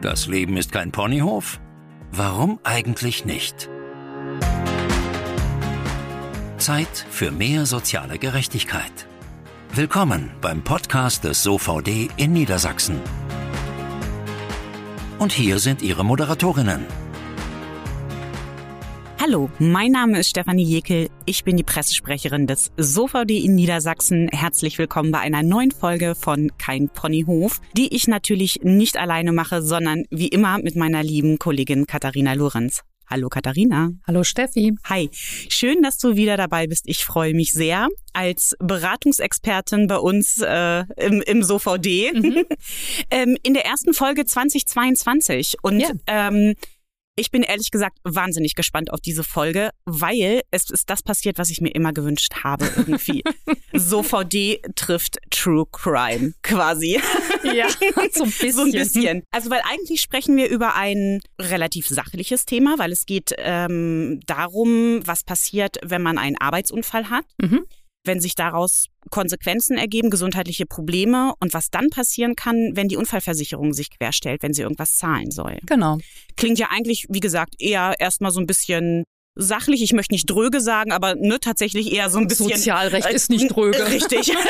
Das Leben ist kein Ponyhof? Warum eigentlich nicht? Zeit für mehr soziale Gerechtigkeit. Willkommen beim Podcast des SOVD in Niedersachsen. Und hier sind Ihre Moderatorinnen. Hallo, mein Name ist Stefanie Jekel. Ich bin die Pressesprecherin des SOVD in Niedersachsen. Herzlich willkommen bei einer neuen Folge von Kein Ponyhof, die ich natürlich nicht alleine mache, sondern wie immer mit meiner lieben Kollegin Katharina Lorenz. Hallo Katharina. Hallo Steffi. Hi. Schön, dass du wieder dabei bist. Ich freue mich sehr. Als Beratungsexpertin bei uns äh, im, im SOVD mhm. ähm, in der ersten Folge 2022. Und ja. ähm, ich bin ehrlich gesagt wahnsinnig gespannt auf diese Folge, weil es ist das passiert, was ich mir immer gewünscht habe irgendwie. so VD trifft True Crime quasi. Ja, so ein bisschen. so ein bisschen. Also weil eigentlich sprechen wir über ein relativ sachliches Thema, weil es geht ähm, darum, was passiert, wenn man einen Arbeitsunfall hat. Mhm wenn sich daraus Konsequenzen ergeben, gesundheitliche Probleme und was dann passieren kann, wenn die Unfallversicherung sich querstellt, wenn sie irgendwas zahlen soll. Genau. Klingt ja eigentlich, wie gesagt, eher erstmal so ein bisschen sachlich, ich möchte nicht dröge sagen, aber ne, tatsächlich eher so ein bisschen. Sozialrecht äh, ist nicht dröge. Richtig.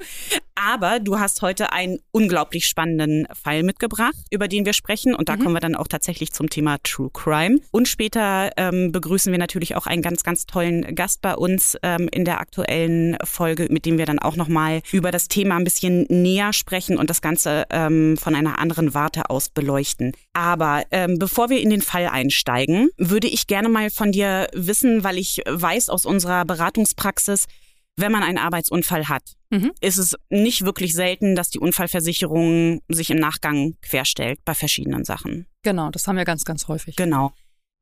aber du hast heute einen unglaublich spannenden Fall mitgebracht, über den wir sprechen. Und da mhm. kommen wir dann auch tatsächlich zum Thema True Crime. Und später ähm, begrüßen wir natürlich auch einen ganz, ganz tollen Gast bei uns ähm, in der aktuellen Folge, mit dem wir dann auch nochmal über das Thema ein bisschen näher sprechen und das Ganze ähm, von einer anderen Warte aus beleuchten. Aber ähm, bevor wir in den Fall einsteigen, würde ich gerne mal von dir wissen, weil ich weiß aus unserer Beratungspraxis, wenn man einen Arbeitsunfall hat, mhm. ist es nicht wirklich selten, dass die Unfallversicherung sich im Nachgang querstellt bei verschiedenen Sachen. Genau, das haben wir ganz, ganz häufig. Genau.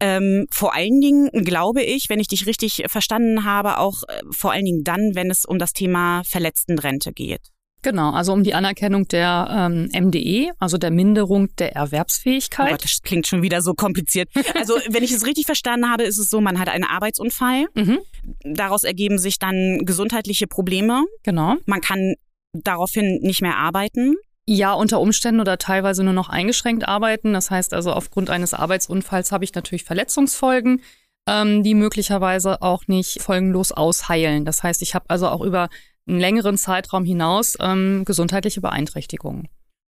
Ähm, vor allen Dingen glaube ich, wenn ich dich richtig verstanden habe, auch äh, vor allen Dingen dann, wenn es um das Thema Verletztenrente geht. Genau, also um die Anerkennung der ähm, MDE, also der Minderung der Erwerbsfähigkeit. Oh Gott, das klingt schon wieder so kompliziert. Also wenn ich es richtig verstanden habe, ist es so, man hat einen Arbeitsunfall. Mhm. Daraus ergeben sich dann gesundheitliche Probleme. Genau. Man kann daraufhin nicht mehr arbeiten. Ja, unter Umständen oder teilweise nur noch eingeschränkt arbeiten. Das heißt also, aufgrund eines Arbeitsunfalls habe ich natürlich Verletzungsfolgen, ähm, die möglicherweise auch nicht folgenlos ausheilen. Das heißt, ich habe also auch über einen längeren Zeitraum hinaus ähm, gesundheitliche Beeinträchtigungen.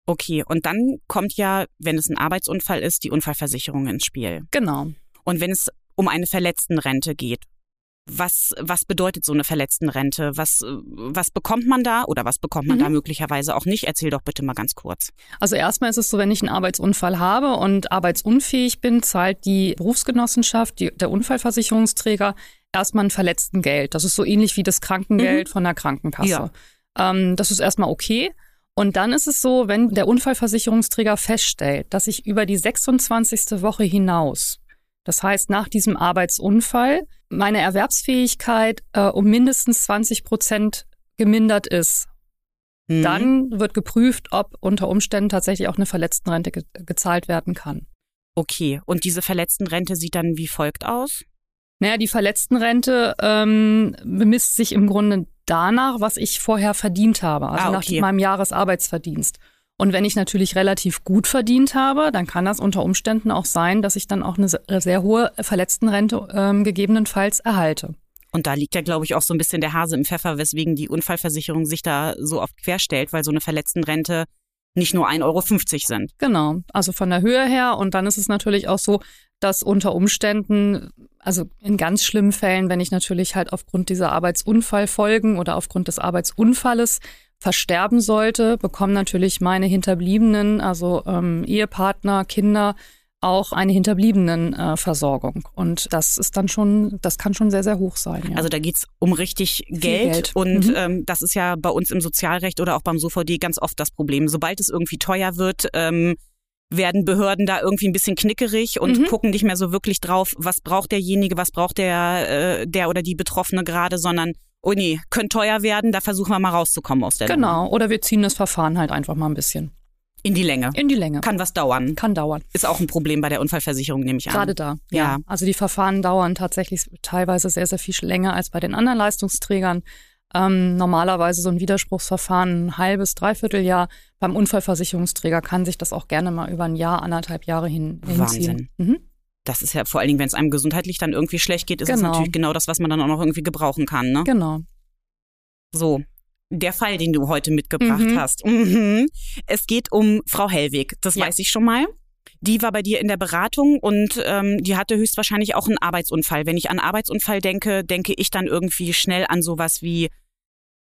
Okay, und dann kommt ja, wenn es ein Arbeitsunfall ist, die Unfallversicherung ins Spiel. Genau. Und wenn es um eine Verletztenrente geht, was, was bedeutet so eine Verletztenrente? Was, was bekommt man da oder was bekommt man mhm. da möglicherweise auch nicht? Erzähl doch bitte mal ganz kurz. Also erstmal ist es so, wenn ich einen Arbeitsunfall habe und arbeitsunfähig bin, zahlt die Berufsgenossenschaft, die, der Unfallversicherungsträger erstmal ein Verletztengeld. Das ist so ähnlich wie das Krankengeld mhm. von der Krankenkasse. Ja. Ähm, das ist erstmal okay. Und dann ist es so, wenn der Unfallversicherungsträger feststellt, dass ich über die 26. Woche hinaus, das heißt nach diesem Arbeitsunfall, meine Erwerbsfähigkeit äh, um mindestens 20 Prozent gemindert ist, mhm. dann wird geprüft, ob unter Umständen tatsächlich auch eine Verletztenrente ge gezahlt werden kann. Okay, und diese Verletztenrente sieht dann wie folgt aus? Naja, die Verletztenrente ähm, bemisst sich im Grunde danach, was ich vorher verdient habe, also ah, okay. nach meinem Jahresarbeitsverdienst. Und wenn ich natürlich relativ gut verdient habe, dann kann das unter Umständen auch sein, dass ich dann auch eine sehr hohe Verletztenrente ähm, gegebenenfalls erhalte. Und da liegt ja, glaube ich, auch so ein bisschen der Hase im Pfeffer, weswegen die Unfallversicherung sich da so oft querstellt, weil so eine Verletztenrente nicht nur 1,50 Euro sind. Genau, also von der Höhe her. Und dann ist es natürlich auch so, dass unter Umständen, also in ganz schlimmen Fällen, wenn ich natürlich halt aufgrund dieser Arbeitsunfallfolgen oder aufgrund des Arbeitsunfalles versterben sollte, bekommen natürlich meine Hinterbliebenen, also ähm, Ehepartner, Kinder, auch eine Hinterbliebenenversorgung. Äh, und das ist dann schon, das kann schon sehr, sehr hoch sein. Ja. Also da geht's um richtig Geld. Geld. Und mhm. ähm, das ist ja bei uns im Sozialrecht oder auch beim SOVD ganz oft das Problem. Sobald es irgendwie teuer wird, ähm, werden Behörden da irgendwie ein bisschen knickerig und mhm. gucken nicht mehr so wirklich drauf, was braucht derjenige, was braucht der, äh, der oder die Betroffene gerade, sondern oh nee, könnte teuer werden, da versuchen wir mal rauszukommen aus der Genau, Nummer. oder wir ziehen das Verfahren halt einfach mal ein bisschen. In die Länge. In die Länge. Kann was dauern. Kann dauern. Ist auch ein Problem bei der Unfallversicherung, nehme ich an. Gerade da. Ja. ja. Also die Verfahren dauern tatsächlich teilweise sehr, sehr viel länger als bei den anderen Leistungsträgern. Ähm, normalerweise so ein Widerspruchsverfahren ein halbes, dreiviertel Jahr. Beim Unfallversicherungsträger kann sich das auch gerne mal über ein Jahr, anderthalb Jahre hin, hinziehen. Wahnsinn. Mhm. Das ist ja vor allen Dingen, wenn es einem gesundheitlich dann irgendwie schlecht geht, ist es Genau. natürlich genau das, was man dann auch noch irgendwie gebrauchen kann. Ne? Genau. So, der Fall, den du heute mitgebracht Mhm. hast. Mhm. Es geht um Frau Hellwig, das Ja. weiß ich schon mal. Die war bei dir in der Beratung und ähm, die hatte höchstwahrscheinlich auch einen Arbeitsunfall. Wenn ich an Arbeitsunfall denke, denke ich dann irgendwie schnell an sowas wie,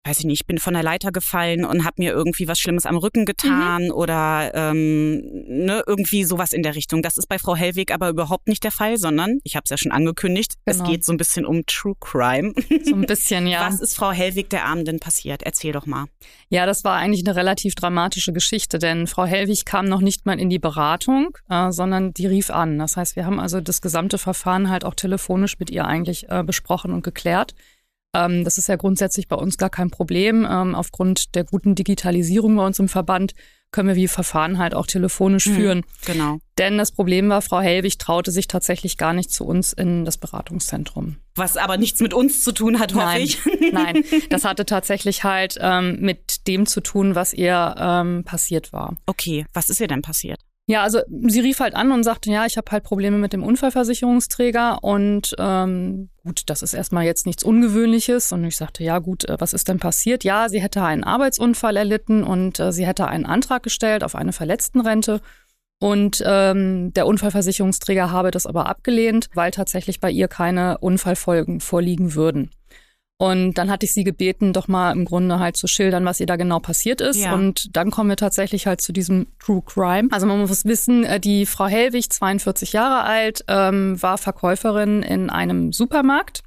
weiß ich nicht, ich bin von der Leiter gefallen und habe mir irgendwie was Schlimmes am Rücken getan Mhm. oder ähm, ne, irgendwie sowas in der Richtung. Das ist bei Frau Hellwig aber überhaupt nicht der Fall, sondern, ich habe es ja schon angekündigt, es Genau. geht so ein bisschen um True Crime. So ein bisschen, ja. Was ist Frau Hellwig der Abend denn passiert? Erzähl doch mal. Ja, das war eigentlich eine relativ dramatische Geschichte, denn Frau Hellwig kam noch nicht mal in die Beratung, äh, sondern die rief an. Das heißt, wir haben also das gesamte Verfahren halt auch telefonisch mit ihr eigentlich äh, besprochen und geklärt. Ähm, das ist ja grundsätzlich bei uns gar kein Problem. Ähm, aufgrund der guten Digitalisierung bei uns im Verband können wir wie Verfahren halt auch telefonisch Mhm. führen. Genau. Denn das Problem war, Frau Hellwig traute sich tatsächlich gar nicht zu uns in das Beratungszentrum. Was aber nichts mit uns zu tun hat, hoffe Nein, ich. nein, das hatte tatsächlich halt ähm, mit dem zu tun, was ihr ähm, passiert war. Okay, was ist ihr denn passiert? Ja, also sie rief halt an und sagte, ja, ich habe halt Probleme mit dem Unfallversicherungsträger und ähm, gut, das ist erstmal jetzt nichts Ungewöhnliches. Und ich sagte, ja gut, äh, was ist denn passiert? Ja, sie hätte einen Arbeitsunfall erlitten und äh, sie hätte einen Antrag gestellt auf eine Verletztenrente. Und ähm, der Unfallversicherungsträger habe das aber abgelehnt, weil tatsächlich bei ihr keine Unfallfolgen vorliegen würden. Und dann hatte ich sie gebeten, doch mal im Grunde halt zu schildern, was ihr da genau passiert ist. Ja. Und dann kommen wir tatsächlich halt zu diesem True Crime. Also man muss wissen, äh, die Frau Hellwig, 42 Jahre alt, ähm, war Verkäuferin in einem Supermarkt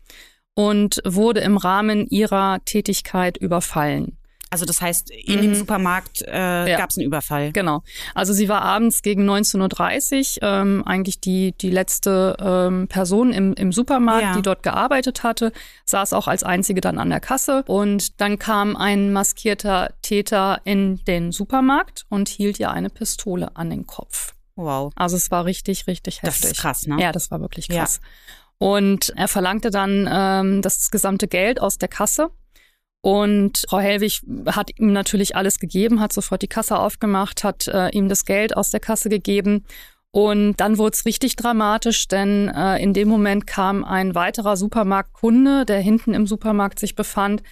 und wurde im Rahmen ihrer Tätigkeit überfallen. Also das heißt, in Mhm. dem Supermarkt äh, Ja. gab es einen Überfall. Genau. Also sie war abends gegen 19.30 Uhr ähm, eigentlich die, die letzte ähm, Person im, im Supermarkt, Ja. die dort gearbeitet hatte, saß auch als einzige dann an der Kasse. Und dann kam ein maskierter Täter in den Supermarkt und hielt ihr eine Pistole an den Kopf. Wow. Also es war richtig, richtig Das heftig. ist krass, ne? Ja, das war wirklich Ja. krass. Und er verlangte dann ähm, das gesamte Geld aus der Kasse. Und Frau Hellwig hat ihm natürlich alles gegeben, hat sofort die Kasse aufgemacht, hat äh, ihm das Geld aus der Kasse gegeben. Und dann wurde es richtig dramatisch, denn äh, in dem Moment kam ein weiterer Supermarktkunde, der hinten im Supermarkt sich befand,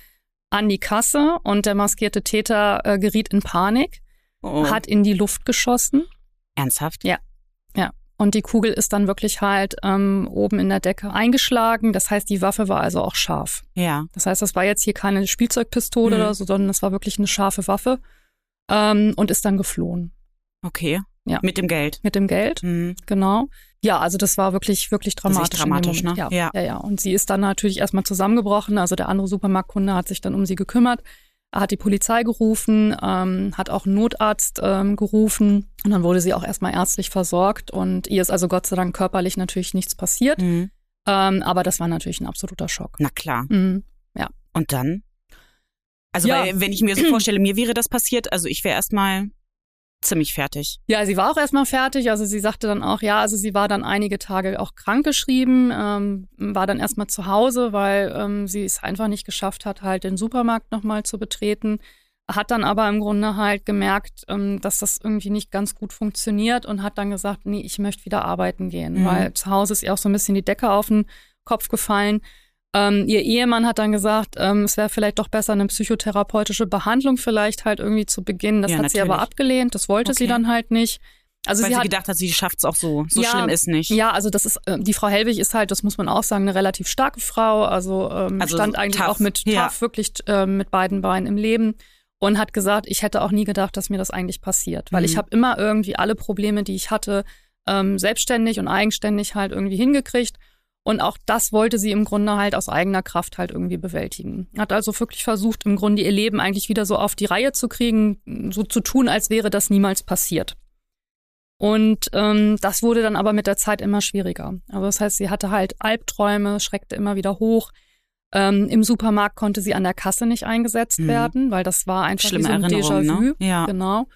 an die Kasse und der maskierte Täter äh, geriet in Panik, Oh. hat in die Luft geschossen Ernsthaft? Ja. Und die Kugel ist dann wirklich halt ähm, oben in der Decke eingeschlagen. Das heißt, die Waffe war also auch scharf. Ja. Das heißt, das war jetzt hier keine Spielzeugpistole Mhm. oder so, sondern das war wirklich eine scharfe Waffe ähm, und ist dann geflohen Okay. Ja. Mit dem Geld. mit dem Geld. Mhm. Genau. Ja, also das war wirklich, wirklich Das ist dramatisch. dramatisch, ne? Ja, Ja. ja, ja. Und sie ist dann natürlich erstmal zusammengebrochen. Also der andere Supermarktkunde hat sich dann um sie gekümmert. Hat die Polizei gerufen, ähm, hat auch einen Notarzt ähm, gerufen und dann wurde sie auch erstmal ärztlich versorgt und ihr ist also Gott sei Dank körperlich natürlich nichts passiert. Mhm. Ähm, aber das war natürlich ein absoluter Schock. Na klar. Mhm. Und dann? Also, Ja. weil, wenn ich mir so vorstelle, mir wäre das passiert, also ich wäre erstmal ziemlich fertig. Ja, sie war auch erstmal fertig. Also sie sagte dann auch, ja, also sie war dann einige Tage auch krankgeschrieben, ähm, war dann erstmal zu Hause, weil ähm, sie es einfach nicht geschafft hat, halt den Supermarkt nochmal zu betreten. Hat dann aber im Grunde halt gemerkt, ähm, dass das irgendwie nicht ganz gut funktioniert und hat dann gesagt, nee, ich möchte wieder arbeiten gehen, Mhm. weil zu Hause ist ihr auch so ein bisschen die Decke auf den Kopf gefallen. Ähm, ihr Ehemann hat dann gesagt, ähm, es wäre vielleicht doch besser, eine psychotherapeutische Behandlung vielleicht halt irgendwie zu beginnen. Das Ja, hat sie aber natürlich. abgelehnt, das wollte sie Okay. dann halt nicht. Also weil sie sie hat, gedacht hat, sie schafft es auch so. So Ja, schlimm ist nicht. ja, also das ist, äh, die Frau Hellwig ist halt, das muss man auch sagen, eine relativ starke Frau. Also, ähm, Also stand eigentlich tough, auch mit ja. tough, wirklich äh, mit beiden Beinen im Leben und hat gesagt, ich hätte auch nie gedacht, dass mir das eigentlich passiert. Weil Mhm. ich habe immer irgendwie alle Probleme, die ich hatte, ähm, selbstständig und eigenständig halt irgendwie hingekriegt. Und auch das wollte sie im Grunde halt aus eigener Kraft halt irgendwie bewältigen. Hat also wirklich versucht, im Grunde ihr Leben eigentlich wieder so auf die Reihe zu kriegen, so zu tun, als wäre das niemals passiert. Und ähm, das wurde dann aber mit der Zeit immer schwieriger. Also das heißt, sie hatte halt Albträume, schreckte immer wieder hoch. Ähm, Im Supermarkt konnte sie an der Kasse nicht eingesetzt Mhm. werden, weil das war einfach Schlimme so ein Déjà-vu. ne? Ja. Genau.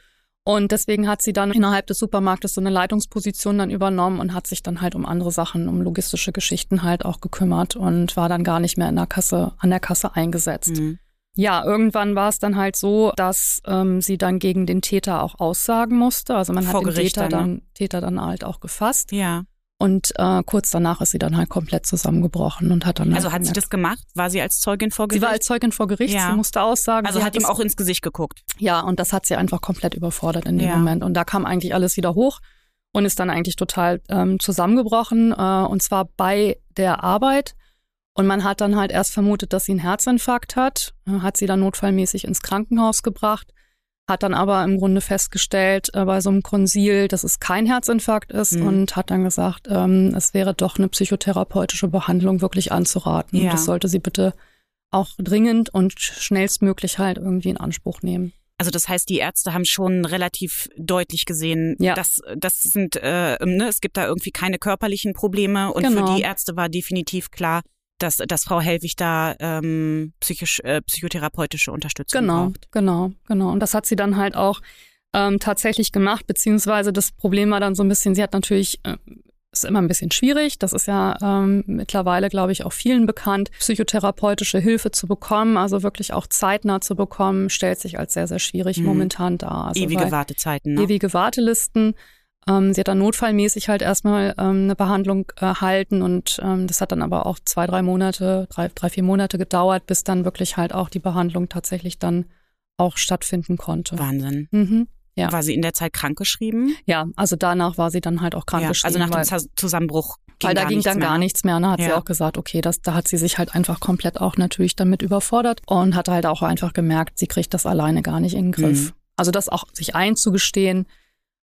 Und deswegen hat sie dann innerhalb des Supermarktes so eine Leitungsposition dann übernommen und hat sich dann halt um andere Sachen, um logistische Geschichten halt auch gekümmert und war dann gar nicht mehr in der Kasse, an der Kasse eingesetzt. Mhm. Ja, irgendwann war es dann halt so, dass ähm, sie dann gegen den Täter auch aussagen musste. Also man Vor hat den Gericht Täter dann, dann, ne? Täter dann halt auch gefasst. Ja. Und äh, kurz danach ist sie dann halt komplett zusammengebrochen und hat dann Also halt hat sie das gemacht? War sie als Zeugin vor Sie Gericht? war als Zeugin vor Gericht, Ja. sie musste aussagen. also sie hat ihm auch ins Gesicht geguckt. Ja, und das hat sie einfach komplett überfordert in dem Ja. Moment. Und da kam eigentlich alles wieder hoch und ist dann eigentlich total ähm, zusammengebrochen. Äh, und zwar bei der Arbeit. Und man hat dann halt erst vermutet, dass sie einen Herzinfarkt hat, hat sie dann notfallmäßig ins Krankenhaus gebracht, hat dann aber im Grunde festgestellt äh, bei so einem Konsil, dass es kein Herzinfarkt ist Mhm. und hat dann gesagt, ähm, es wäre doch eine psychotherapeutische Behandlung wirklich anzuraten. Ja. Das sollte sie bitte auch dringend und schnellstmöglich halt irgendwie in Anspruch nehmen. Also das heißt, die Ärzte haben schon relativ deutlich gesehen, Ja. dass das sind, äh, ne, es gibt da irgendwie keine körperlichen Probleme und Genau. für die Ärzte war definitiv klar, dass, dass Frau Hellwig da ähm, psychisch, äh, psychotherapeutische Unterstützung Genau, braucht. genau, genau. Und das hat sie dann halt auch ähm, tatsächlich gemacht, beziehungsweise das Problem war dann so ein bisschen, sie hat natürlich, äh, ist immer ein bisschen schwierig, das ist ja ähm, mittlerweile, glaube ich, auch vielen bekannt, psychotherapeutische Hilfe zu bekommen, also wirklich auch zeitnah zu bekommen, stellt sich als sehr, sehr schwierig Mhm. momentan dar. Also Ewige Wartezeiten. Ne? ewige Wartelisten. Ähm, sie hat dann notfallmäßig halt erstmal ähm, eine Behandlung erhalten und ähm, das hat dann aber auch zwei, drei Monate, drei, drei, vier Monate gedauert, bis dann wirklich halt auch die Behandlung tatsächlich dann auch stattfinden konnte. Wahnsinn. Mhm. Ja. War sie in der Zeit krankgeschrieben? Ja, also danach war sie dann halt auch Ja, krankgeschrieben. also nach dem weil, Zus- Zusammenbruch ging weil da ging dann mehr. gar nichts mehr. Ne? Hat sie Ja. auch gesagt, okay, das, da hat sie sich halt einfach komplett auch natürlich damit überfordert und hat halt auch einfach gemerkt, sie kriegt das alleine gar nicht in den Griff. Mhm. Also das auch sich einzugestehen,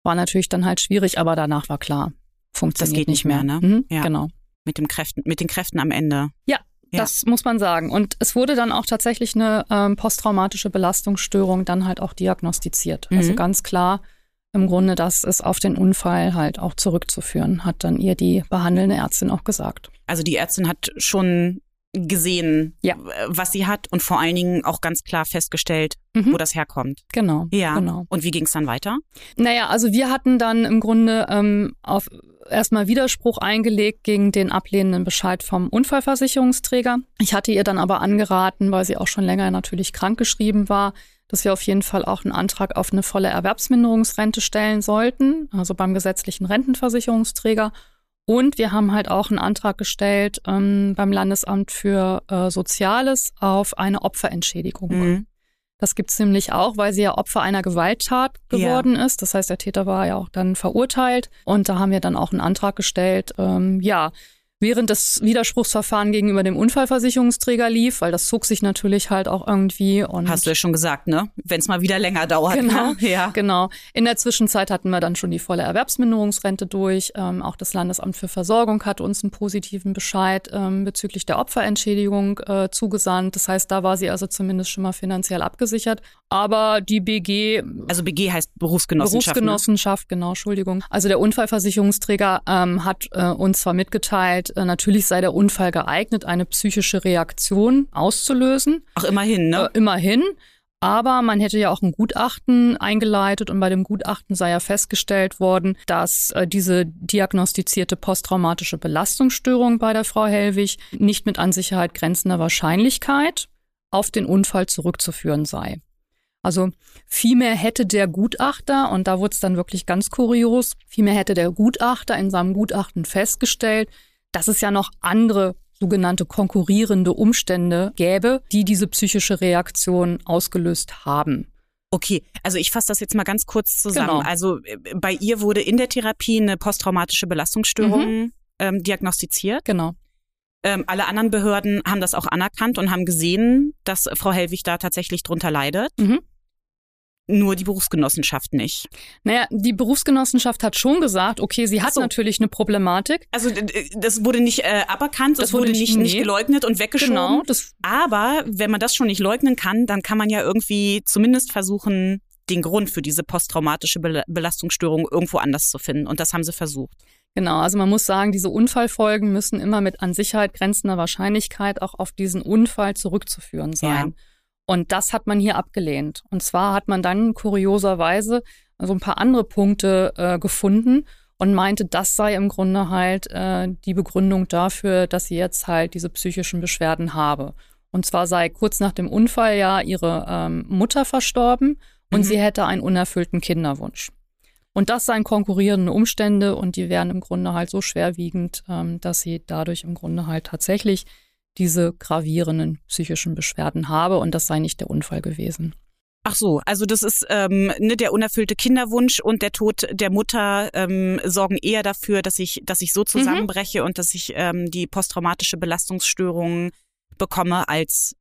war natürlich dann halt schwierig, aber danach war klar, funktioniert geht nicht mehr, ne? Mhm, Ja. Genau. Mit, dem Kräften, mit den Kräften am Ende. Ja. Das muss man sagen. Und es wurde dann auch tatsächlich eine ähm, posttraumatische Belastungsstörung dann halt auch diagnostiziert. Also Mhm. ganz klar im Grunde, das ist auf den Unfall halt auch zurückzuführen, hat dann ihr die behandelnde Ärztin auch gesagt. Also die Ärztin hat schon gesehen, Ja. äh, was sie hat und vor allen Dingen auch ganz klar festgestellt, Mhm. wo das herkommt. Genau. Ja. Genau. Und wie ging es dann weiter? Naja, also wir hatten dann im Grunde ähm, auf erstmal Widerspruch eingelegt gegen den ablehnenden Bescheid vom Unfallversicherungsträger. Ich hatte ihr dann aber angeraten, weil sie auch schon länger natürlich krankgeschrieben war, dass wir auf jeden Fall auch einen Antrag auf eine volle Erwerbsminderungsrente stellen sollten, also beim gesetzlichen Rentenversicherungsträger. Und wir haben halt auch einen Antrag gestellt ähm, beim Landesamt für äh, Soziales auf eine Opferentschädigung. Mhm. Das gibt's nämlich auch, weil sie ja Opfer einer Gewalttat Ja. geworden ist. Das heißt, der Täter war ja auch dann verurteilt. Und da haben wir dann auch einen Antrag gestellt, ähm, ja, während das Widerspruchsverfahren gegenüber dem Unfallversicherungsträger lief, weil das zog sich natürlich halt auch irgendwie. Und Hast du ja schon gesagt, ne? Wenn es mal wieder länger dauert. Genau, Ne? Ja. genau. In der Zwischenzeit hatten wir dann schon die volle Erwerbsminderungsrente durch. Ähm, auch das Landesamt für Versorgung hat uns einen positiven Bescheid ähm, bezüglich der Opferentschädigung äh, zugesandt. Das heißt, da war sie also zumindest schon mal finanziell abgesichert. Aber die BG Also BG heißt Berufsgenossenschaft. Ne? Berufsgenossenschaft, genau, Entschuldigung. Also der Unfallversicherungsträger ähm, hat äh, uns zwar mitgeteilt, äh, natürlich sei der Unfall geeignet, eine psychische Reaktion auszulösen. Ach, immerhin, ne? Äh, immerhin. Aber man hätte ja auch ein Gutachten eingeleitet und bei dem Gutachten sei ja festgestellt worden, dass äh, diese diagnostizierte posttraumatische Belastungsstörung bei der Frau Hellwig nicht mit an Sicherheit grenzender Wahrscheinlichkeit auf den Unfall zurückzuführen sei. Also vielmehr hätte der Gutachter, und da wurde es dann wirklich ganz kurios, vielmehr hätte der Gutachter in seinem Gutachten festgestellt, dass es ja noch andere sogenannte konkurrierende Umstände gäbe, die diese psychische Reaktion ausgelöst haben. Okay, also ich fasse das jetzt mal ganz kurz zusammen. Genau. Also äh, bei ihr wurde in der Therapie eine posttraumatische Belastungsstörung ähm, diagnostiziert. Genau. Ähm, alle anderen Behörden haben das auch anerkannt und haben gesehen, dass Frau Hellwig da tatsächlich drunter leidet. Mhm. Nur die Berufsgenossenschaft nicht. Naja, die Berufsgenossenschaft hat schon gesagt, okay, sie hat so. natürlich eine Problematik. Also das wurde nicht äh, aberkannt, das, wurde wurde nicht- nicht, nicht nee. geleugnet und weggeschoben. Genau, Aber wenn man das schon nicht leugnen kann, dann kann man ja irgendwie zumindest versuchen, den Grund für diese posttraumatische Bel Belastungsstörung irgendwo anders zu finden. Und das haben sie versucht. Genau, also man muss sagen, diese Unfallfolgen müssen immer mit an Sicherheit grenzender Wahrscheinlichkeit auch auf diesen Unfall zurückzuführen sein. Und das hat man hier abgelehnt. Und zwar hat man dann kurioserweise so ein paar andere Punkte äh, gefunden und meinte, das sei im Grunde halt äh, die Begründung dafür, dass sie jetzt halt diese psychischen Beschwerden habe. Und zwar sei kurz nach dem Unfall ja ihre ähm, Mutter verstorben und mhm. sie hätte einen unerfüllten Kinderwunsch. Und das seien konkurrierende Umstände und die wären im Grunde halt so schwerwiegend, ähm, dass sie dadurch im Grunde halt tatsächlich diese gravierenden psychischen Beschwerden habe und das sei nicht der Unfall gewesen. Ach so, also das ist ähm, ne, der unerfüllte Kinderwunsch und der Tod der Mutter ähm, sorgen eher dafür, dass ich, dass ich so mhm. zusammenbreche mhm. und dass ich ähm, die posttraumatische Belastungsstörung bekomme als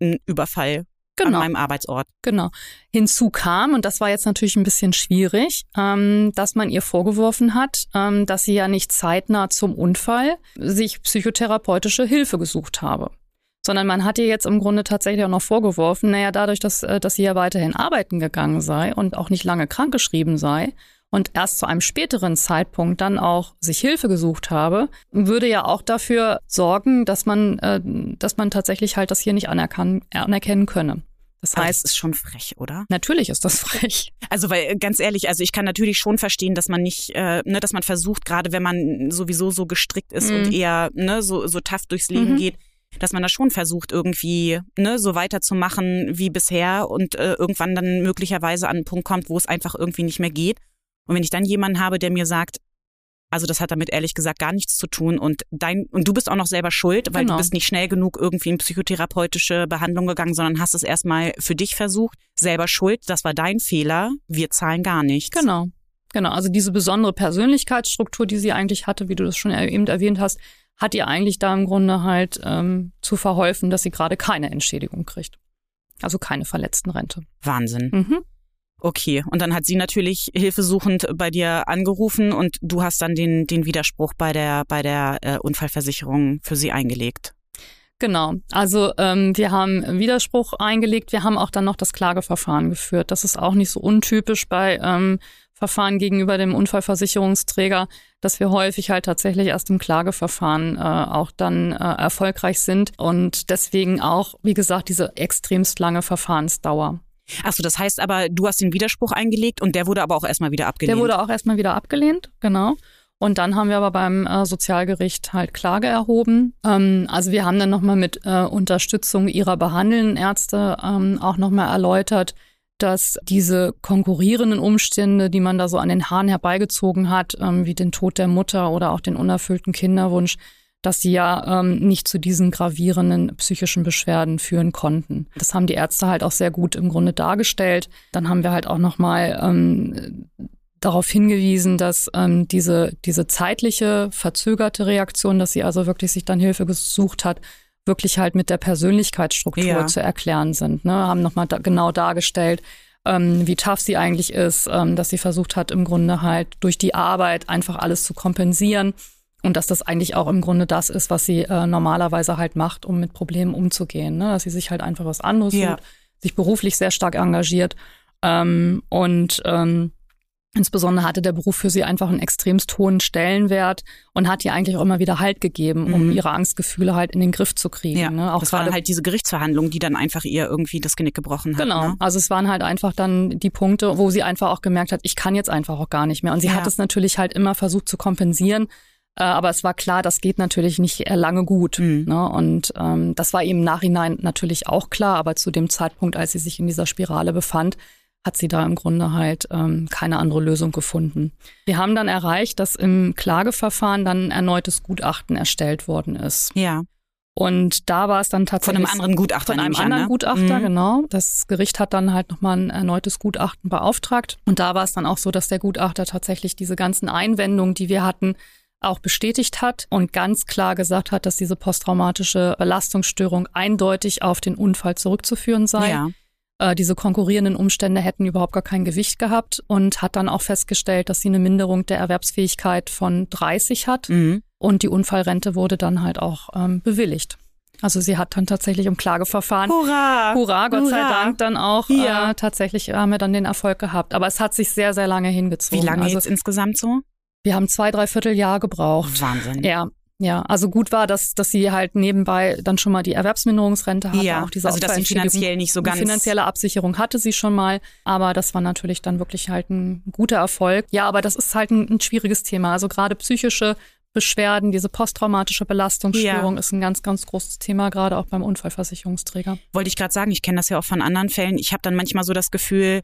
ein Überfall genau. an meinem Arbeitsort. Genau. Hinzu kam, und das war jetzt natürlich ein bisschen schwierig, ähm, dass man ihr vorgeworfen hat, ähm, dass sie ja nicht zeitnah zum Unfall sich psychotherapeutische Hilfe gesucht habe. Sondern man hat ihr jetzt im Grunde tatsächlich auch noch vorgeworfen, naja, dadurch, dass, äh, dass sie ja weiterhin arbeiten gegangen sei und auch nicht lange krankgeschrieben sei, und erst zu einem späteren Zeitpunkt dann auch sich Hilfe gesucht habe, würde ja auch dafür sorgen, dass man, äh, dass man tatsächlich halt das hier nicht anerkennen könne. Das heißt, das ist schon frech, oder? Natürlich ist das frech. Also, weil äh, ganz ehrlich, also ich kann natürlich schon verstehen, dass man nicht, äh, ne, dass man versucht, gerade wenn man sowieso so gestrickt ist mhm. und eher ne, so so tough durchs Leben mhm. geht, dass man da schon versucht, irgendwie ne, so weiterzumachen wie bisher und äh, irgendwann dann möglicherweise an einen Punkt kommt, wo es einfach irgendwie nicht mehr geht. Und wenn ich dann jemanden habe, der mir sagt, also das hat damit ehrlich gesagt gar nichts zu tun und dein und du bist auch noch selber schuld, weil genau. du bist nicht schnell genug irgendwie in psychotherapeutische Behandlung gegangen, sondern hast es erstmal für dich versucht, selber schuld, das war dein Fehler, wir zahlen gar nichts. Genau. Genau, also diese besondere Persönlichkeitsstruktur, die sie eigentlich hatte, wie du das schon eben erwähnt hast, hat ihr eigentlich da im Grunde halt ähm, zu verholfen, dass sie gerade keine Entschädigung kriegt. Also keine Verletztenrente. Wahnsinn. Mhm. Okay, und dann hat sie natürlich hilfesuchend bei dir angerufen und du hast dann den, den Widerspruch bei der, bei der äh, Unfallversicherung für sie eingelegt. Genau, also ähm, wir haben Widerspruch eingelegt, wir haben auch dann noch das Klageverfahren geführt. Das ist auch nicht so untypisch bei ähm, Verfahren gegenüber dem Unfallversicherungsträger, dass wir häufig halt tatsächlich erst im Klageverfahren äh, auch dann äh, erfolgreich sind und deswegen auch, wie gesagt, diese extremst lange Verfahrensdauer. Achso, das heißt aber, du hast den Widerspruch eingelegt und der wurde aber auch erstmal wieder abgelehnt. Der wurde auch erstmal wieder abgelehnt, genau. Und dann haben wir aber beim äh, Sozialgericht halt Klage erhoben. Ähm, also wir haben dann nochmal mit äh, Unterstützung ihrer behandelnden Ärzte ähm, auch nochmal erläutert, dass diese konkurrierenden Umstände, die man da so an den Haaren herbeigezogen hat, ähm, wie den Tod der Mutter oder auch den unerfüllten Kinderwunsch, dass sie ja ähm, nicht zu diesen gravierenden psychischen Beschwerden führen konnten. Das haben die Ärzte halt auch sehr gut im Grunde dargestellt. Dann haben wir halt auch nochmal ähm, darauf hingewiesen, dass ähm, diese, diese zeitliche, verzögerte Reaktion, dass sie also wirklich sich dann Hilfe gesucht hat, wirklich halt mit der Persönlichkeitsstruktur ja. zu erklären sind. Ne? Haben nochmal da, genau dargestellt, ähm, wie tough sie eigentlich ist, ähm, dass sie versucht hat, im Grunde halt durch die Arbeit einfach alles zu kompensieren und dass das eigentlich auch im Grunde das ist, was sie äh, normalerweise halt macht, um mit Problemen umzugehen. Ne? Dass sie sich halt einfach was anderes ja. tut, sich beruflich sehr stark engagiert. Ähm, und ähm, insbesondere hatte der Beruf für sie einfach einen extremst hohen Stellenwert und hat ihr eigentlich auch immer wieder Halt gegeben, um mhm. ihre Angstgefühle halt in den Griff zu kriegen. Ja, ne? auch das waren halt diese Gerichtsverhandlungen, die dann einfach ihr irgendwie das Genick gebrochen haben. Genau, ne? also es waren halt einfach dann die Punkte, wo sie einfach auch gemerkt hat, ich kann jetzt einfach auch gar nicht mehr. Und sie ja. hat es natürlich halt immer versucht zu kompensieren aber es war klar, das geht natürlich nicht äh, lange gut. Mhm. Ne? Und ähm, das war ihm im Nachhinein natürlich auch klar, aber zu dem Zeitpunkt, als sie sich in dieser Spirale befand, hat sie da im Grunde halt ähm, keine andere Lösung gefunden. Wir haben dann erreicht, dass im Klageverfahren dann ein erneutes Gutachten erstellt worden ist. Ja. Und da war es dann tatsächlich. Von einem anderen Gutachter. Von einem anderen an, ne? Gutachter, mhm. genau. Das Gericht hat dann halt nochmal ein erneutes Gutachten beauftragt. Und da war es dann auch so, dass der Gutachter tatsächlich diese ganzen Einwendungen, die wir hatten, auch bestätigt hat und ganz klar gesagt hat, dass diese posttraumatische Belastungsstörung eindeutig auf den Unfall zurückzuführen sei. Ja. Äh, diese konkurrierenden Umstände hätten überhaupt gar kein Gewicht gehabt und hat dann auch festgestellt, dass sie eine Minderung der Erwerbsfähigkeit von 30 hat mhm. und die Unfallrente wurde dann halt auch ähm, bewilligt. Also sie hat dann tatsächlich im Klageverfahren. Hurra! Hurra, Gott Hurra. sei Dank dann auch. Ja. Äh, tatsächlich haben wir dann den Erfolg gehabt. Aber es hat sich sehr, sehr lange hingezogen. Wie lange also, jetzt insgesamt so? Wir haben zwei, dreiviertel Jahr gebraucht. Wahnsinn. Ja. Ja, also gut war, dass, dass sie halt nebenbei dann schon mal die Erwerbsminderungsrente hatte. Ja, auch diese also dass sie finanziell nicht so ganz... Finanzielle Absicherung hatte sie schon mal, aber das war natürlich dann wirklich halt ein guter Erfolg. Ja, aber das ist halt ein, ein schwieriges Thema. Also gerade psychische Beschwerden, diese posttraumatische Belastungsstörung ja. ist ein ganz, ganz großes Thema, gerade auch beim Unfallversicherungsträger. Wollte ich gerade sagen, ich kenne das ja auch von anderen Fällen. Ich habe dann manchmal so das Gefühl,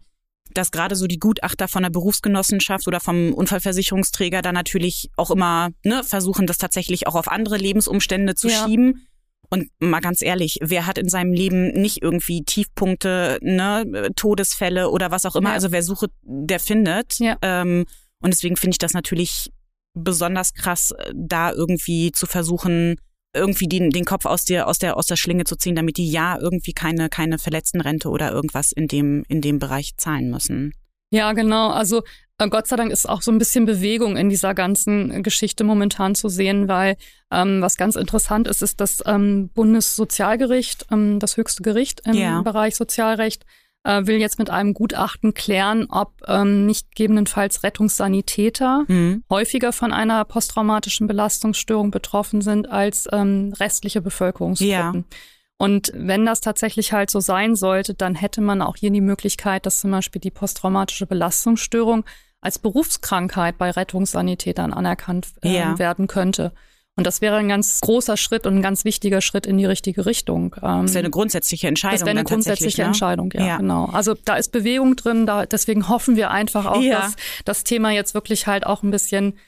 dass gerade so die Gutachter von der Berufsgenossenschaft oder vom Unfallversicherungsträger da natürlich auch immer ne, versuchen, das tatsächlich auch auf andere Lebensumstände zu ja. schieben. Und mal ganz ehrlich, wer hat in seinem Leben nicht irgendwie Tiefpunkte, ne, Todesfälle oder was auch immer? Ja. Also wer sucht, der findet. Ja. Ähm, und deswegen finde ich das natürlich besonders krass, da irgendwie zu versuchen, irgendwie den, den Kopf aus der, aus der, aus der Schlinge zu ziehen, damit die ja irgendwie keine, keine Verletztenrente oder irgendwas in dem, in dem Bereich zahlen müssen. Ja, genau. Also äh, Gott sei Dank ist auch so ein bisschen Bewegung in dieser ganzen Geschichte momentan zu sehen, weil ähm, was ganz interessant ist, ist das ähm, Bundessozialgericht, ähm, das höchste Gericht im ja. Bereich Sozialrecht, äh, will jetzt mit einem Gutachten klären, ob ähm, nicht gegebenenfalls Rettungssanitäter mhm. häufiger von einer posttraumatischen Belastungsstörung betroffen sind als ähm, restliche Bevölkerungsgruppen. Ja. Und wenn das tatsächlich halt so sein sollte, dann hätte man auch hier die Möglichkeit, dass zum Beispiel die posttraumatische Belastungsstörung als Berufskrankheit bei Rettungssanitätern anerkannt äh, ja. werden könnte. Und das wäre ein ganz großer Schritt und ein ganz wichtiger Schritt in die richtige Richtung. Ähm, das wäre eine grundsätzliche Entscheidung. Das wäre eine grundsätzliche ne? Entscheidung, ja, ja, genau. Also da ist Bewegung drin, da, deswegen hoffen wir einfach auch, ja. dass das Thema jetzt wirklich halt auch ein bisschen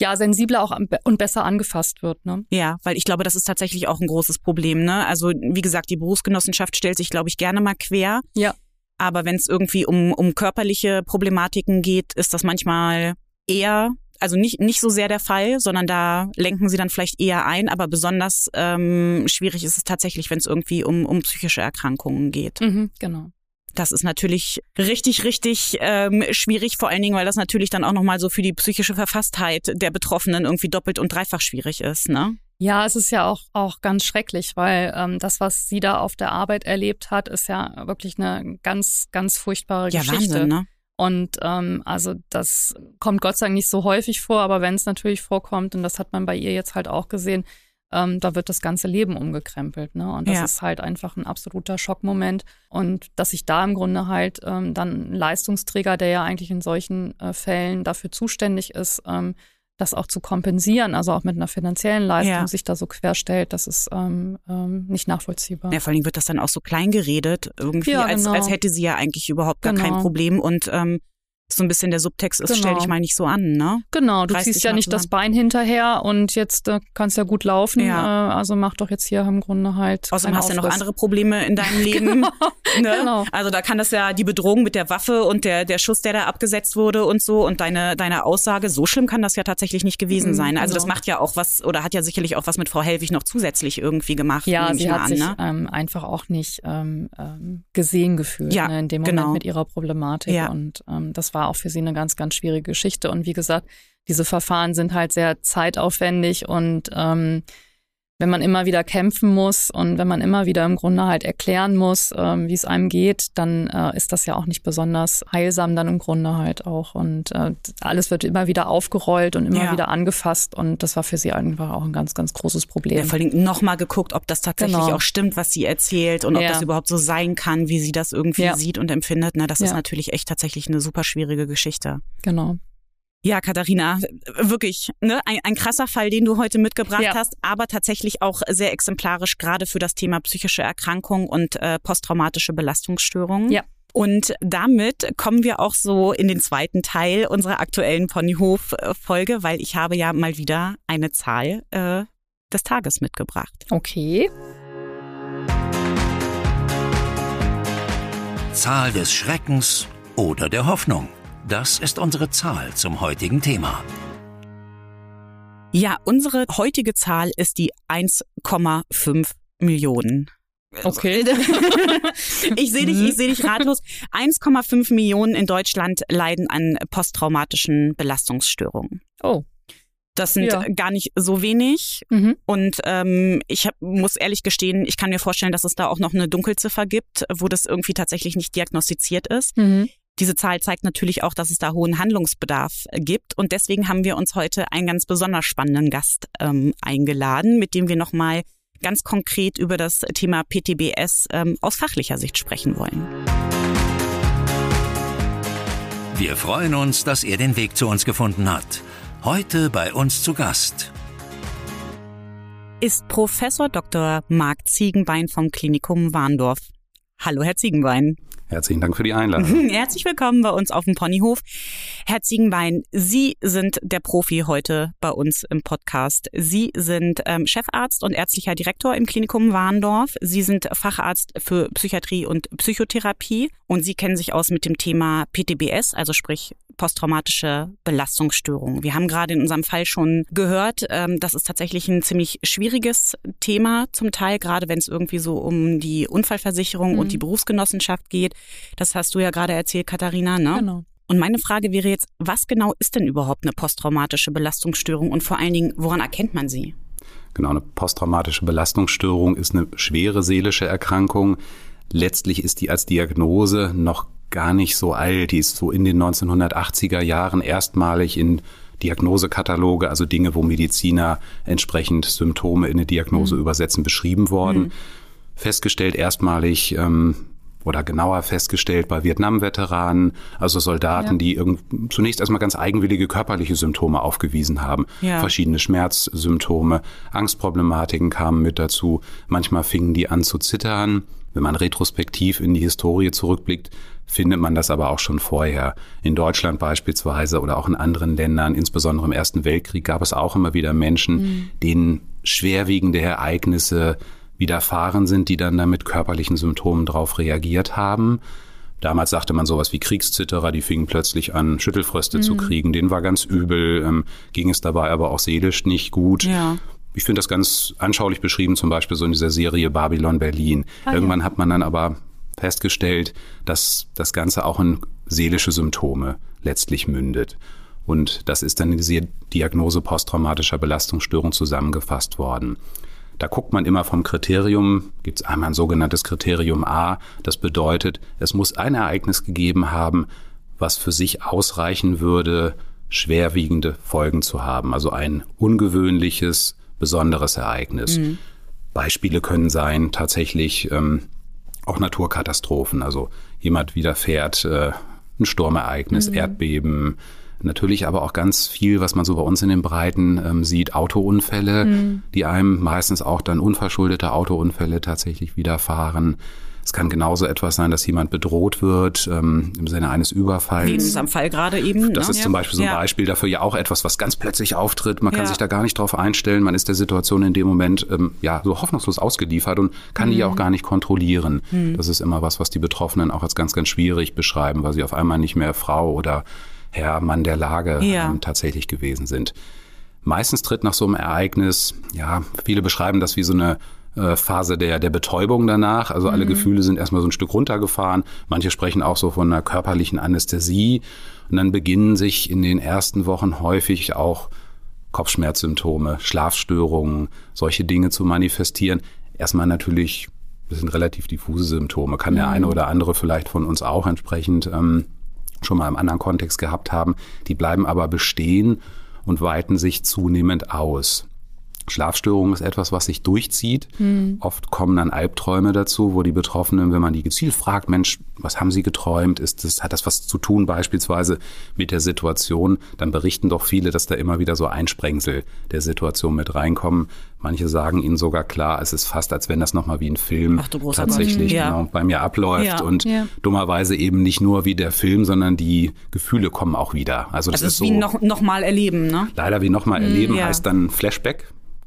ja, sensibler auch und besser angefasst wird. Ne? Ja, weil ich glaube, das ist tatsächlich auch ein großes Problem. Ne? Also wie gesagt, die Berufsgenossenschaft stellt sich, glaube ich, gerne mal quer. Ja. Aber wenn es irgendwie um, um körperliche Problematiken geht, ist das manchmal eher also nicht, nicht so sehr der Fall, sondern da lenken sie dann vielleicht eher ein, aber besonders ähm, schwierig ist es tatsächlich, wenn es irgendwie um, um psychische Erkrankungen geht. Mhm, genau. Das ist natürlich richtig, richtig ähm, schwierig, vor allen Dingen, weil das natürlich dann auch nochmal so für die psychische Verfasstheit der Betroffenen irgendwie doppelt und dreifach schwierig ist, ne? Ja, es ist ja auch, auch ganz schrecklich, weil ähm, das, was sie da auf der Arbeit erlebt hat, ist ja wirklich eine ganz, ganz furchtbare ja, Geschichte. Wahnsinn, ne? Und ähm, also das kommt Gott sei Dank nicht so häufig vor, aber wenn es natürlich vorkommt, und das hat man bei ihr jetzt halt auch gesehen, ähm, da wird das ganze Leben umgekrempelt. Ne? Und das ja. ist halt einfach ein absoluter Schockmoment. Und dass sich da im Grunde halt ähm, dann ein Leistungsträger, der ja eigentlich in solchen äh, Fällen dafür zuständig ist, ähm, das auch zu kompensieren, also auch mit einer finanziellen Leistung ja. sich da so querstellt, das ist ähm, ähm, nicht nachvollziehbar. Ja, vor allem wird das dann auch so klein geredet, irgendwie, ja, genau. als, als hätte sie ja eigentlich überhaupt gar genau. kein Problem und ähm, so ein bisschen der Subtext ist, genau. stell dich genau. mal nicht so an, ne? Genau, du Reiß ziehst ja nicht zusammen. das Bein hinterher und jetzt äh, kannst ja gut laufen. Ja. Äh, also mach doch jetzt hier im Grunde halt. Außerdem hast du ja noch andere Probleme in deinem Leben. genau. Ne? genau. Also da kann das ja die Bedrohung mit der Waffe und der, der Schuss, der da abgesetzt wurde und so und deine, deine Aussage, so schlimm kann das ja tatsächlich nicht gewesen mhm, sein. Also genau. das macht ja auch was oder hat ja sicherlich auch was mit Frau Hellwig noch zusätzlich irgendwie gemacht. Ja, sie hat an, sich ne? ähm, einfach auch nicht ähm, ähm, gesehen gefühlt ja, ne, in dem Moment genau. mit ihrer Problematik. Ja. Und ähm, das war auch für sie eine ganz ganz schwierige Geschichte. Und wie gesagt, diese Verfahren sind halt sehr zeitaufwendig und ähm, wenn man immer wieder kämpfen muss und wenn man immer wieder im Grunde halt erklären muss, ähm, wie es einem geht, dann äh, ist das ja auch nicht besonders heilsam dann im Grunde halt auch. Und äh, alles wird immer wieder aufgerollt und immer ja. wieder angefasst und das war für sie einfach auch ein ganz, ganz großes Problem. Ja, vor allem nochmal geguckt, ob das tatsächlich genau. auch stimmt, was sie erzählt und ob ja. das überhaupt so sein kann, wie sie das irgendwie ja. sieht und empfindet. Na, das ist natürlich echt tatsächlich eine super schwierige Geschichte. Genau. Ja, Katharina, wirklich ne? ein, ein krasser Fall, den du heute mitgebracht ja. hast, aber tatsächlich auch sehr exemplarisch, gerade für das Thema psychische Erkrankung und äh, posttraumatische Belastungsstörungen. Ja. Und damit kommen wir auch so in den zweiten Teil unserer aktuellen Ponyhof-Folge, weil ich habe ja mal wieder eine Zahl äh, des Tages mitgebracht. Okay. Zahl des Schreckens oder der Hoffnung. Das ist unsere Zahl zum heutigen Thema. Ja, unsere heutige Zahl ist die 1,5 Millionen. Okay. ich sehe dich, ich sehe dich ratlos. 1,5 Millionen in Deutschland leiden an posttraumatischen Belastungsstörungen. Oh. Das sind ja. gar nicht so wenig. Mhm. Und ähm, ich hab, muss ehrlich gestehen, ich kann mir vorstellen, dass es da auch noch eine Dunkelziffer gibt, wo das irgendwie tatsächlich nicht diagnostiziert ist. Mhm. Diese Zahl zeigt natürlich auch, dass es da hohen Handlungsbedarf gibt. Und deswegen haben wir uns heute einen ganz besonders spannenden Gast ähm, eingeladen, mit dem wir nochmal ganz konkret über das Thema PTBS ähm, aus fachlicher Sicht sprechen wollen. Wir freuen uns, dass er den Weg zu uns gefunden hat. Heute bei uns zu Gast ist Professor Dr. Marc Ziegenbein vom Klinikum Warndorf. Hallo, Herr Ziegenbein. Herzlichen Dank für die Einladung. Herzlich willkommen bei uns auf dem Ponyhof. Herr Ziegenbein, Sie sind der Profi heute bei uns im Podcast. Sie sind ähm, Chefarzt und ärztlicher Direktor im Klinikum Warndorf. Sie sind Facharzt für Psychiatrie und Psychotherapie und Sie kennen sich aus mit dem Thema PTBS, also sprich posttraumatische Belastungsstörung. Wir haben gerade in unserem Fall schon gehört, ähm, das ist tatsächlich ein ziemlich schwieriges Thema zum Teil, gerade wenn es irgendwie so um die Unfallversicherung mhm. und die Berufsgenossenschaft geht. Das hast du ja gerade erzählt, Katharina, ne? Genau. Und meine Frage wäre jetzt, was genau ist denn überhaupt eine posttraumatische Belastungsstörung und vor allen Dingen, woran erkennt man sie? Genau, eine posttraumatische Belastungsstörung ist eine schwere seelische Erkrankung. Letztlich ist die als Diagnose noch gar nicht so alt. Die ist so in den 1980er Jahren erstmalig in Diagnosekataloge, also Dinge, wo Mediziner entsprechend Symptome in eine Diagnose mhm. übersetzen, beschrieben worden. Mhm. Festgestellt erstmalig ähm, oder genauer festgestellt bei Vietnam-Veteranen, also Soldaten, ja. die irgend, zunächst erstmal ganz eigenwillige körperliche Symptome aufgewiesen haben. Ja. Verschiedene Schmerzsymptome, Angstproblematiken kamen mit dazu. Manchmal fingen die an zu zittern. Wenn man retrospektiv in die Historie zurückblickt, findet man das aber auch schon vorher. In Deutschland beispielsweise oder auch in anderen Ländern, insbesondere im Ersten Weltkrieg, gab es auch immer wieder Menschen, mhm. denen schwerwiegende Ereignisse widerfahren sind, die dann damit körperlichen Symptomen darauf reagiert haben. Damals sagte man sowas wie Kriegszitterer, die fingen plötzlich an, Schüttelfröste mhm. zu kriegen. Denen war ganz übel, ähm, ging es dabei aber auch seelisch nicht gut. Ja. Ich finde das ganz anschaulich beschrieben, zum Beispiel so in dieser Serie Babylon Berlin. Ah, Irgendwann ja. hat man dann aber festgestellt, dass das Ganze auch in seelische Symptome letztlich mündet. Und das ist dann in diese Diagnose posttraumatischer Belastungsstörung zusammengefasst worden. Da guckt man immer vom Kriterium, gibt es einmal ein sogenanntes Kriterium A, das bedeutet, es muss ein Ereignis gegeben haben, was für sich ausreichen würde, schwerwiegende Folgen zu haben. Also ein ungewöhnliches, besonderes Ereignis. Mhm. Beispiele können sein tatsächlich ähm, auch Naturkatastrophen. Also jemand widerfährt äh, ein Sturmereignis, mhm. Erdbeben, Natürlich aber auch ganz viel, was man so bei uns in den Breiten ähm, sieht, Autounfälle, mhm. die einem meistens auch dann unverschuldete Autounfälle tatsächlich widerfahren. Es kann genauso etwas sein, dass jemand bedroht wird ähm, im Sinne eines Überfalls. Wie in Fall gerade eben. Das ne? ist zum Beispiel so ein ja. Beispiel dafür ja auch etwas, was ganz plötzlich auftritt. Man kann ja. sich da gar nicht drauf einstellen. Man ist der Situation in dem Moment ähm, ja so hoffnungslos ausgeliefert und kann mhm. die auch gar nicht kontrollieren. Mhm. Das ist immer was, was die Betroffenen auch als ganz, ganz schwierig beschreiben, weil sie auf einmal nicht mehr Frau oder Herr Mann der Lage ja. ähm, tatsächlich gewesen sind. Meistens tritt nach so einem Ereignis, ja, viele beschreiben das wie so eine äh, Phase der, der Betäubung danach. Also alle mhm. Gefühle sind erstmal so ein Stück runtergefahren. Manche sprechen auch so von einer körperlichen Anästhesie. Und dann beginnen sich in den ersten Wochen häufig auch Kopfschmerzsymptome, Schlafstörungen, solche Dinge zu manifestieren. Erstmal natürlich, das sind relativ diffuse Symptome, kann mhm. der eine oder andere vielleicht von uns auch entsprechend ähm, schon mal im anderen Kontext gehabt haben. Die bleiben aber bestehen und weiten sich zunehmend aus. Schlafstörung ist etwas, was sich durchzieht. Mhm. Oft kommen dann Albträume dazu, wo die Betroffenen, wenn man die gezielt fragt, Mensch, was haben Sie geträumt? Ist das, hat das was zu tun beispielsweise mit der Situation? Dann berichten doch viele, dass da immer wieder so Einsprengsel der Situation mit reinkommen. Manche sagen ihnen sogar klar, es ist fast, als wenn das nochmal wie ein Film tatsächlich ja. genau, bei mir abläuft ja. und ja. dummerweise eben nicht nur wie der Film, sondern die Gefühle kommen auch wieder. Also das, das ist, ist wie so, noch, noch mal erleben, ne? Leider wie nochmal mhm, erleben heißt dann Flashback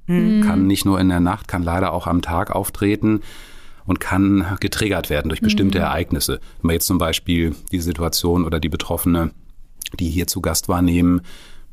mhm. kann nicht nur in der Nacht, kann leider auch am Tag auftreten und kann getriggert werden durch bestimmte mhm. Ereignisse. Wenn wir jetzt zum Beispiel die Situation oder die Betroffene, die hier zu Gast war, nehmen,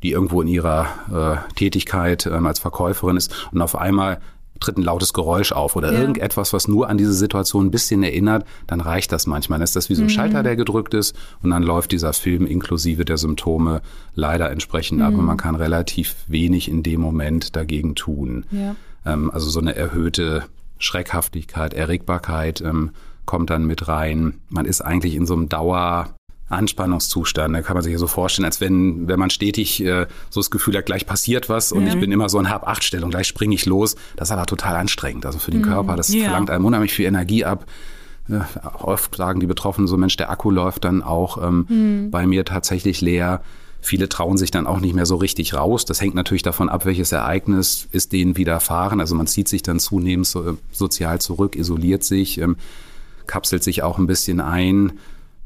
die irgendwo in ihrer äh, Tätigkeit ähm, als Verkäuferin ist und auf einmal tritt ein lautes Geräusch auf oder ja. irgendetwas, was nur an diese Situation ein bisschen erinnert, dann reicht das manchmal. Dann ist das wie so ein mhm. Schalter, der gedrückt ist und dann läuft dieser Film inklusive der Symptome leider entsprechend mhm. ab und man kann relativ wenig in dem Moment dagegen tun. Ja. Ähm, also so eine erhöhte Schreckhaftigkeit, Erregbarkeit ähm, kommt dann mit rein. Man ist eigentlich in so einem Dauer Anspannungszustand. Da kann man sich ja so vorstellen, als wenn, wenn man stetig äh, so das Gefühl hat, gleich passiert was und ja. ich bin immer so in Hab-Acht-Stellung, gleich springe ich los. Das ist aber total anstrengend. Also für den mhm. Körper, das ja. verlangt einem unheimlich viel Energie ab. Ja, oft sagen die Betroffenen so, Mensch, der Akku läuft dann auch ähm, mhm. bei mir tatsächlich leer. Viele trauen sich dann auch nicht mehr so richtig raus. Das hängt natürlich davon ab, welches Ereignis ist denen widerfahren. Also man zieht sich dann zunehmend so, sozial zurück, isoliert sich, ähm, kapselt sich auch ein bisschen ein.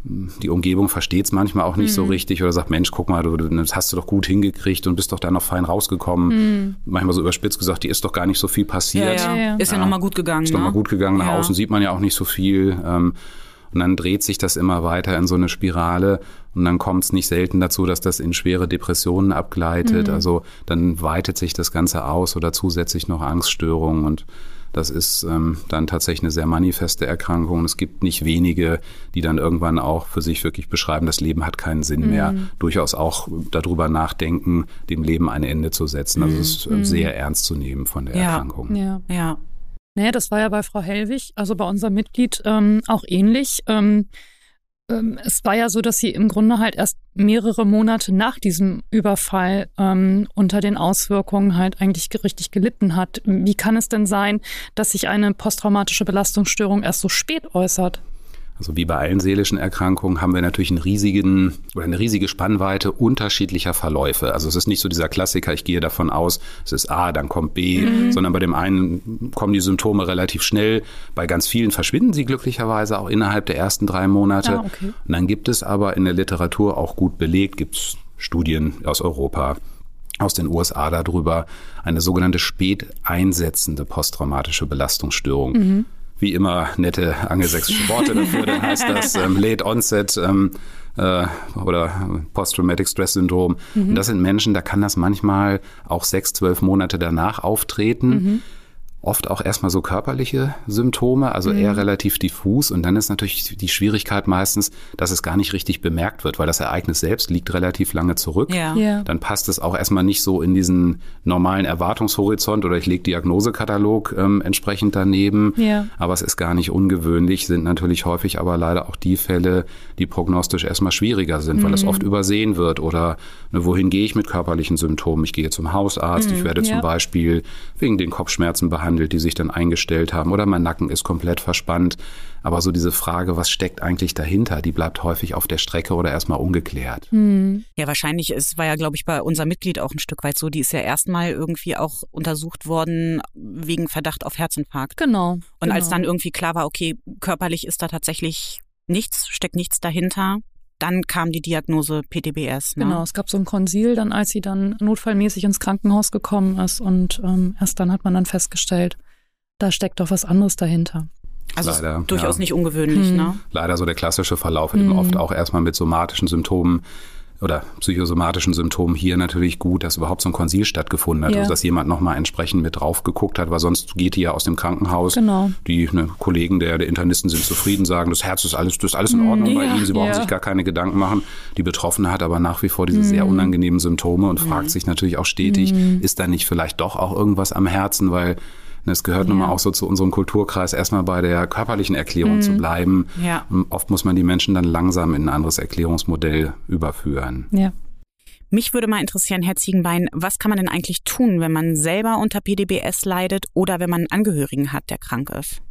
Die Umgebung versteht es manchmal auch nicht mhm. so richtig oder sagt, Mensch, guck mal, du, das hast du doch gut hingekriegt und bist doch da noch fein rausgekommen. Mhm. Manchmal so überspitzt gesagt, die ist doch gar nicht so viel passiert. Ja, ja. Ist ja, ja nochmal gut gegangen. Ist ne? nochmal gut gegangen. Nach außen sieht man ja auch nicht so viel. Ähm, und dann dreht sich das immer weiter in so eine Spirale und dann kommt es nicht selten dazu, dass das in schwere Depressionen abgleitet. Mhm. Also dann weitet sich das Ganze aus oder zusätzlich noch Angststörungen und das ist ähm, dann tatsächlich eine sehr manifeste Erkrankung. Es gibt nicht wenige, die dann irgendwann auch für sich wirklich beschreiben, das Leben hat keinen Sinn mhm. mehr. Durchaus auch darüber nachdenken, dem Leben ein Ende zu setzen. Also es ist ähm, mhm. sehr ernst zu nehmen von der ja. Erkrankung. Ja, ja. Naja, das war ja bei Frau Hellwig, also bei unserem Mitglied, ähm, auch ähnlich. Ähm, ähm, es war ja so, dass sie im Grunde halt erst mehrere Monate nach diesem Überfall ähm, unter den Auswirkungen halt eigentlich richtig gelitten hat. Wie kann es denn sein, dass sich eine posttraumatische Belastungsstörung erst so spät äußert? Also wie bei allen seelischen Erkrankungen haben wir natürlich einen riesigen oder eine riesige Spannweite unterschiedlicher Verläufe. Also es ist nicht so dieser Klassiker, ich gehe davon aus, es ist A, dann kommt B, mhm. sondern bei dem einen kommen die Symptome relativ schnell. Bei ganz vielen verschwinden sie glücklicherweise auch innerhalb der ersten drei Monate. Ah, okay. Und dann gibt es aber in der Literatur auch gut belegt, gibt es Studien aus Europa, aus den USA darüber, eine sogenannte spät einsetzende posttraumatische Belastungsstörung. Mhm wie immer nette angelsächsische Worte dafür. Dann heißt das ähm, Late Onset ähm, äh, oder Post-Traumatic Stress Syndrom. Mhm. Und das sind Menschen, da kann das manchmal auch sechs, zwölf Monate danach auftreten. Mhm oft auch erstmal so körperliche Symptome, also mhm. eher relativ diffus. Und dann ist natürlich die Schwierigkeit meistens, dass es gar nicht richtig bemerkt wird, weil das Ereignis selbst liegt relativ lange zurück. Ja. ja. Dann passt es auch erstmal nicht so in diesen normalen Erwartungshorizont oder ich lege Diagnosekatalog ähm, entsprechend daneben. Ja. Aber es ist gar nicht ungewöhnlich, sind natürlich häufig aber leider auch die Fälle, die prognostisch erstmal schwieriger sind, mhm. weil es oft übersehen wird oder ne, wohin gehe ich mit körperlichen Symptomen? Ich gehe zum Hausarzt, mhm. ich werde ja. zum Beispiel wegen den Kopfschmerzen behandelt behandelt, die sich dann eingestellt haben oder mein Nacken ist komplett verspannt. Aber so diese Frage, was steckt eigentlich dahinter, die bleibt häufig auf der Strecke oder erstmal ungeklärt. Hm. Ja, wahrscheinlich ist, war ja, glaube ich, bei unserem Mitglied auch ein Stück weit so. Die ist ja erstmal irgendwie auch untersucht worden wegen Verdacht auf Herzinfarkt. Genau. Und genau. als dann irgendwie klar war, okay, körperlich ist da tatsächlich nichts, steckt nichts dahinter, dann kam die Diagnose PTBS. Ne? Genau, es gab so ein Konsil, dann als sie dann notfallmäßig ins Krankenhaus gekommen ist und ähm, erst dann hat man dann festgestellt, da steckt doch was anderes dahinter. Also Leider, durchaus ja. nicht ungewöhnlich, hm. ne? Leider so der klassische Verlauf, hm. eben oft auch erstmal mit somatischen Symptomen oder psychosomatischen Symptomen hier natürlich gut, dass überhaupt so ein Konsil stattgefunden hat, ja. also dass jemand nochmal entsprechend mit drauf geguckt hat, weil sonst geht die ja aus dem Krankenhaus. Genau. Die ne, Kollegen der, der Internisten sind zufrieden, sagen, das Herz ist alles, das ist alles in Ordnung ja, bei Ihnen, Sie brauchen ja. sich gar keine Gedanken machen. Die Betroffene hat aber nach wie vor diese mhm. sehr unangenehmen Symptome und mhm. fragt sich natürlich auch stetig, mhm. ist da nicht vielleicht doch auch irgendwas am Herzen, weil es gehört ja. nun mal auch so zu unserem Kulturkreis, erstmal bei der körperlichen Erklärung mhm. zu bleiben. Ja. Oft muss man die Menschen dann langsam in ein anderes Erklärungsmodell überführen. Ja. Mich würde mal interessieren, Herr Ziegenbein, was kann man denn eigentlich tun, wenn man selber unter PDBS leidet oder wenn man einen Angehörigen hat, der krank ist?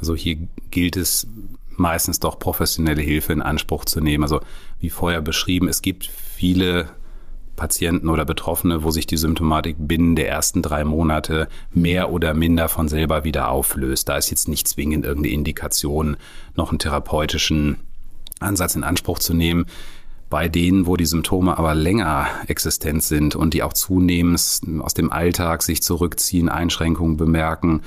Also hier gilt es meistens doch professionelle Hilfe in Anspruch zu nehmen. Also wie vorher beschrieben, es gibt viele Patienten oder Betroffene, wo sich die Symptomatik binnen der ersten drei Monate mehr oder minder von selber wieder auflöst. Da ist jetzt nicht zwingend irgendeine Indikation, noch einen therapeutischen Ansatz in Anspruch zu nehmen. Bei denen, wo die Symptome aber länger existent sind und die auch zunehmend aus dem Alltag sich zurückziehen, Einschränkungen bemerken,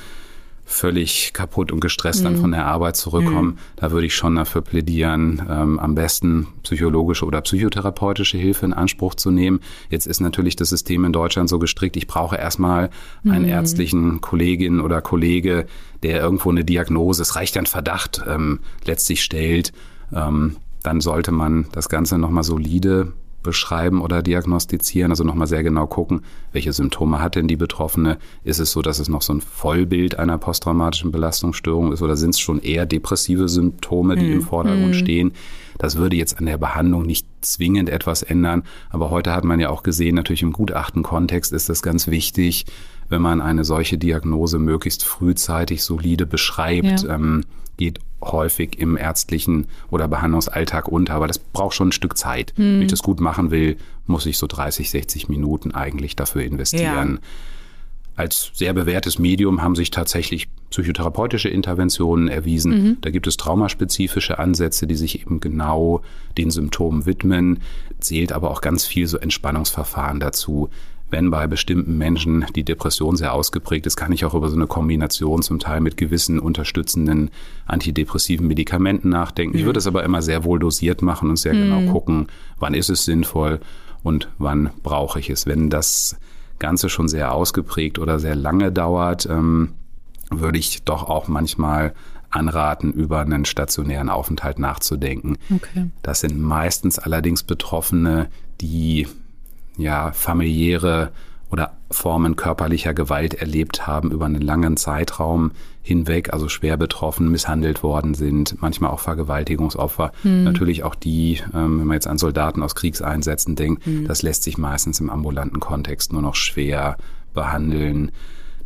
völlig kaputt und gestresst mhm. dann von der Arbeit zurückkommen, mhm. da würde ich schon dafür plädieren, ähm, am besten psychologische oder psychotherapeutische Hilfe in Anspruch zu nehmen. Jetzt ist natürlich das System in Deutschland so gestrickt, ich brauche erstmal einen mhm. ärztlichen Kollegin oder Kollege, der irgendwo eine Diagnose, es reicht ein Verdacht, ähm, letztlich stellt. Ähm, dann sollte man das Ganze nochmal solide beschreiben oder diagnostizieren, also nochmal sehr genau gucken, welche Symptome hat denn die Betroffene? Ist es so, dass es noch so ein Vollbild einer posttraumatischen Belastungsstörung ist oder sind es schon eher depressive Symptome, die mhm. im Vordergrund mhm. stehen? Das würde jetzt an der Behandlung nicht zwingend etwas ändern, aber heute hat man ja auch gesehen, natürlich im Gutachtenkontext ist das ganz wichtig, wenn man eine solche Diagnose möglichst frühzeitig solide beschreibt. Ja. Ähm, geht häufig im ärztlichen oder Behandlungsalltag unter, aber das braucht schon ein Stück Zeit. Mhm. Wenn ich das gut machen will, muss ich so 30, 60 Minuten eigentlich dafür investieren. Ja. Als sehr bewährtes Medium haben sich tatsächlich psychotherapeutische Interventionen erwiesen. Mhm. Da gibt es traumaspezifische Ansätze, die sich eben genau den Symptomen widmen. Zählt aber auch ganz viel so Entspannungsverfahren dazu. Wenn bei bestimmten Menschen die Depression sehr ausgeprägt ist, kann ich auch über so eine Kombination zum Teil mit gewissen unterstützenden antidepressiven Medikamenten nachdenken. Mhm. Ich würde es aber immer sehr wohl dosiert machen und sehr mhm. genau gucken, wann ist es sinnvoll und wann brauche ich es. Wenn das Ganze schon sehr ausgeprägt oder sehr lange dauert, ähm, würde ich doch auch manchmal anraten, über einen stationären Aufenthalt nachzudenken. Okay. Das sind meistens allerdings Betroffene, die ja familiäre oder Formen körperlicher Gewalt erlebt haben über einen langen Zeitraum hinweg, also schwer betroffen, misshandelt worden sind, manchmal auch Vergewaltigungsopfer. Mhm. Natürlich auch die, ähm, wenn man jetzt an Soldaten aus Kriegseinsätzen denkt, mhm. das lässt sich meistens im ambulanten Kontext nur noch schwer behandeln.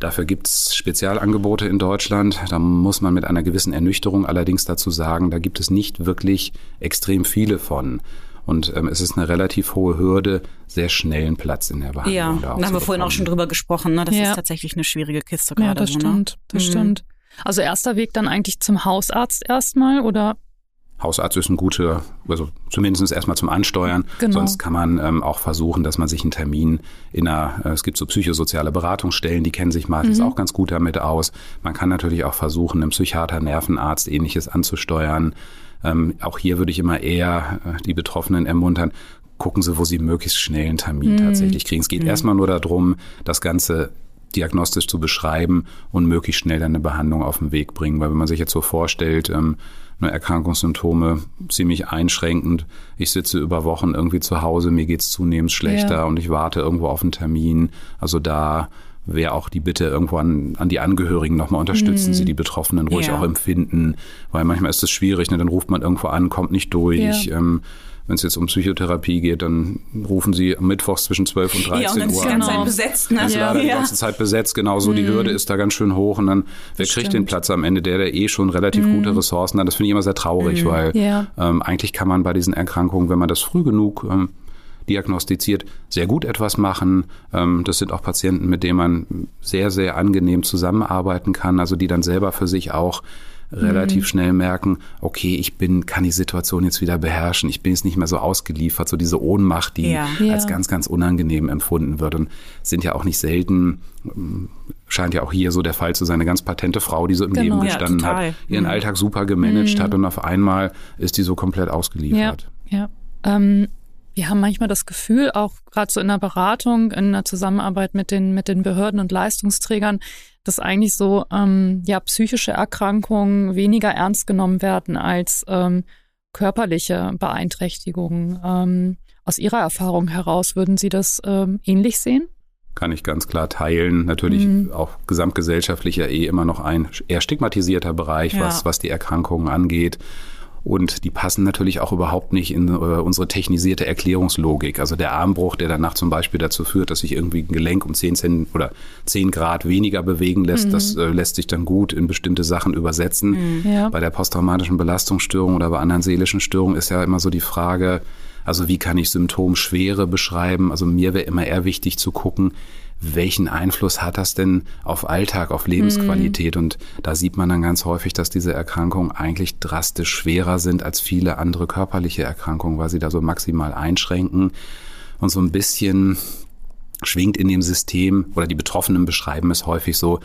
Dafür gibt's Spezialangebote in Deutschland. Da muss man mit einer gewissen Ernüchterung allerdings dazu sagen, da gibt es nicht wirklich extrem viele von. Und ähm, es ist eine relativ hohe Hürde, sehr schnellen Platz in der Behandlung. Ja, da, da haben wir vorhin auch schon drüber gesprochen. Ne? Das ja. ist tatsächlich eine schwierige Kiste gerade. Ja, das so, stimmt. Ne? Das mhm. stimmt. Also erster Weg dann eigentlich zum Hausarzt erstmal oder Hausarzt ist ein guter, also zumindest erstmal zum Ansteuern. Genau. Sonst kann man ähm, auch versuchen, dass man sich einen Termin in einer, äh, es gibt so psychosoziale Beratungsstellen, die kennen sich meistens mhm. auch ganz gut damit aus. Man kann natürlich auch versuchen, einen Psychiater, Nervenarzt, ähnliches anzusteuern. Ähm, auch hier würde ich immer eher äh, die Betroffenen ermuntern, gucken Sie, wo Sie möglichst schnell einen Termin mhm. tatsächlich kriegen. Es geht mhm. erstmal nur darum, das Ganze diagnostisch zu beschreiben und möglichst schnell dann eine Behandlung auf den Weg bringen. Weil wenn man sich jetzt so vorstellt, ähm, eine Erkrankungssymptome ziemlich einschränkend, ich sitze über Wochen irgendwie zu Hause, mir geht's zunehmend schlechter ja. und ich warte irgendwo auf einen Termin. Also da wäre auch die Bitte irgendwo an, an die Angehörigen nochmal unterstützen mhm. sie die Betroffenen ruhig ja. auch empfinden, weil manchmal ist es schwierig, ne? dann ruft man irgendwo an, kommt nicht durch. Ja. Ähm, wenn es jetzt um Psychotherapie geht, dann rufen sie am Mittwochs zwischen 12 und 13 ja, und dann Uhr ist die ganze Zeit besetzt. Ne? Ist leider ja. die ganze Zeit besetzt, genauso. Mhm. Die Hürde ist da ganz schön hoch und dann, wer kriegt stimmt. den Platz am Ende? Der, der eh schon relativ mhm. gute Ressourcen hat. Das finde ich immer sehr traurig, mhm. weil ja. ähm, eigentlich kann man bei diesen Erkrankungen, wenn man das früh genug ähm, diagnostiziert, sehr gut etwas machen. Ähm, das sind auch Patienten, mit denen man sehr, sehr angenehm zusammenarbeiten kann, also die dann selber für sich auch relativ mhm. schnell merken, okay, ich bin, kann die Situation jetzt wieder beherrschen. Ich bin jetzt nicht mehr so ausgeliefert, so diese Ohnmacht, die ja. als ganz, ganz unangenehm empfunden wird. Und sind ja auch nicht selten, scheint ja auch hier so der Fall zu sein, eine ganz patente Frau, die so im genau, Leben gestanden ja, hat, ihren mhm. Alltag super gemanagt mhm. hat und auf einmal ist die so komplett ausgeliefert. Ja, ja. Ähm, wir haben manchmal das Gefühl, auch gerade so in der Beratung, in der Zusammenarbeit mit den, mit den Behörden und Leistungsträgern, dass eigentlich so ähm, ja psychische Erkrankungen weniger ernst genommen werden als ähm, körperliche Beeinträchtigungen. Ähm, aus Ihrer Erfahrung heraus würden Sie das ähm, ähnlich sehen? Kann ich ganz klar teilen. Natürlich mhm. auch gesamtgesellschaftlicher eh immer noch ein eher stigmatisierter Bereich, ja. was, was die Erkrankungen angeht. Und die passen natürlich auch überhaupt nicht in äh, unsere technisierte Erklärungslogik. Also der Armbruch, der danach zum Beispiel dazu führt, dass sich irgendwie ein Gelenk um 10 Cent oder 10 Grad weniger bewegen lässt, mhm. das äh, lässt sich dann gut in bestimmte Sachen übersetzen. Mhm. Ja. Bei der posttraumatischen Belastungsstörung oder bei anderen seelischen Störungen ist ja immer so die Frage, also wie kann ich Symptomschwere beschreiben? Also mir wäre immer eher wichtig zu gucken, welchen Einfluss hat das denn auf Alltag, auf Lebensqualität? Mhm. Und da sieht man dann ganz häufig, dass diese Erkrankungen eigentlich drastisch schwerer sind als viele andere körperliche Erkrankungen, weil sie da so maximal einschränken und so ein bisschen schwingt in dem System oder die Betroffenen beschreiben es häufig so,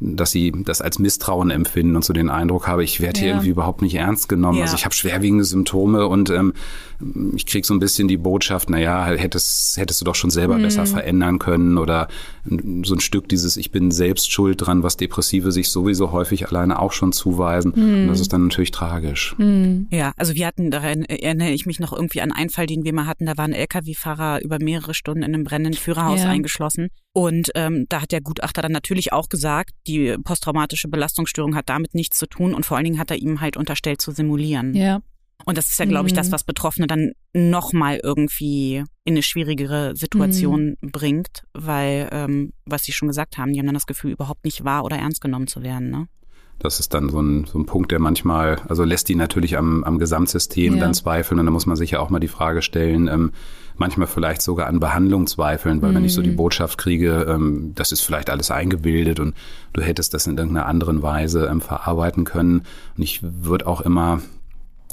dass sie das als Misstrauen empfinden und so den Eindruck habe, ich werde hier irgendwie überhaupt nicht ernst genommen. Ja. Also ich habe schwerwiegende Symptome und ähm, ich kriege so ein bisschen die Botschaft, naja, hättest, hättest du doch schon selber mhm. besser verändern können oder so ein Stück dieses, ich bin selbst schuld dran, was Depressive sich sowieso häufig alleine auch schon zuweisen. Mhm. Und das ist dann natürlich tragisch. Mhm. Ja, also wir hatten, daran erinnere ich mich noch irgendwie an einen Fall, den wir mal hatten, da war ein Lkw-Fahrer über mehrere Stunden in einem brennenden Führerhaus ja. eingeschlossen. Und ähm, da hat der Gutachter dann natürlich auch gesagt, die posttraumatische Belastungsstörung hat damit nichts zu tun und vor allen Dingen hat er ihm halt unterstellt zu simulieren. Ja. Und das ist ja, glaube ich, das, mhm. was Betroffene dann nochmal irgendwie in eine schwierigere Situation mhm. bringt, weil, ähm, was Sie schon gesagt haben, die haben dann das Gefühl, überhaupt nicht wahr oder ernst genommen zu werden. Ne? Das ist dann so ein, so ein Punkt, der manchmal, also lässt die natürlich am, am Gesamtsystem ja. dann zweifeln. Und da muss man sich ja auch mal die Frage stellen, ähm, manchmal vielleicht sogar an Behandlung zweifeln, weil mhm. wenn ich so die mhm. Botschaft kriege, ähm, das ist vielleicht alles eingebildet und du hättest das in irgendeiner anderen Weise ähm, verarbeiten können. Und ich würde auch immer